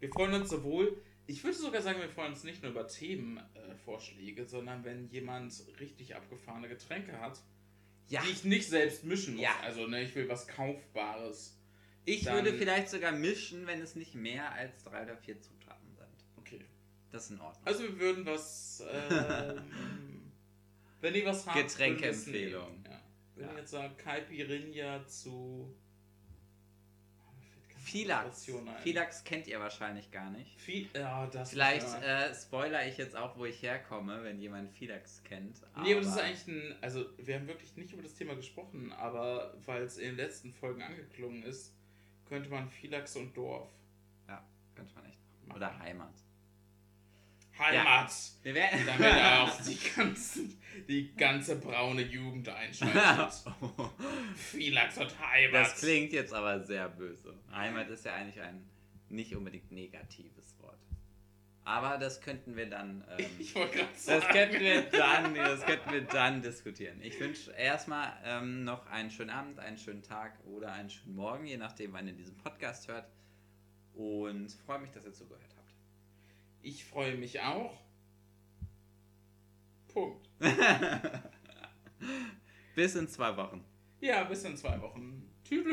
A: Wir freuen uns sowohl, ich würde sogar sagen, wir freuen uns nicht nur über Themenvorschläge, äh, sondern wenn jemand richtig abgefahrene Getränke hat,
B: Ja,
A: die ich nicht selbst mischen muss.
B: Ja.
A: Also, ne, ich will was Kaufbares.
B: ich
A: dann-
B: würde vielleicht sogar mischen, wenn es nicht mehr als drei oder vier Zutaten sind.
A: Okay.
B: Das ist in Ordnung.
A: Also, wir würden was, ähm, [LAUGHS] wenn ihr was habt,
B: Getränkeempfehlung.
A: Ja. Wenn
B: Ja.
A: ihr jetzt sagt, Caipirinha zu. Ein.
B: Filax kennt ihr wahrscheinlich gar nicht.
A: Fi ja, das
B: Vielleicht
A: Ja.
B: äh, spoiler ich jetzt auch, wo ich herkomme, wenn jemand Filax kennt.
A: Nee, aber das ist eigentlich ein. Also, wir haben wirklich nicht über das Thema gesprochen, aber weil es in den letzten Folgen angeklungen ist, könnte man Filax und Dorf.
B: Könnte man echt machen. Oder Heimat.
A: Heimat!
B: Wir werden.
A: Damit [LAUGHS] auch die, ganzen, die ganze braune Jugend einschaltet. [LAUGHS] Filax und Heimat.
B: das klingt jetzt aber sehr böse. Heimat ist ja eigentlich ein nicht unbedingt negatives Wort. Aber das könnten wir dann. [LAUGHS] Ähm,
A: Ich wollte gerade sagen.
B: Das könnten wir dann, das könnten wir dann diskutieren. Ich wünsche erstmal ähm, noch einen schönen Abend, einen schönen Tag oder einen schönen Morgen, je nachdem, wann ihr diesen Podcast hört. Und freue mich, dass ihr zugehört habt.
A: Ich freue mich auch. Punkt. [LAUGHS]
B: Bis in zwei Wochen.
A: Ja, bis in zwei Wochen. Tschüss.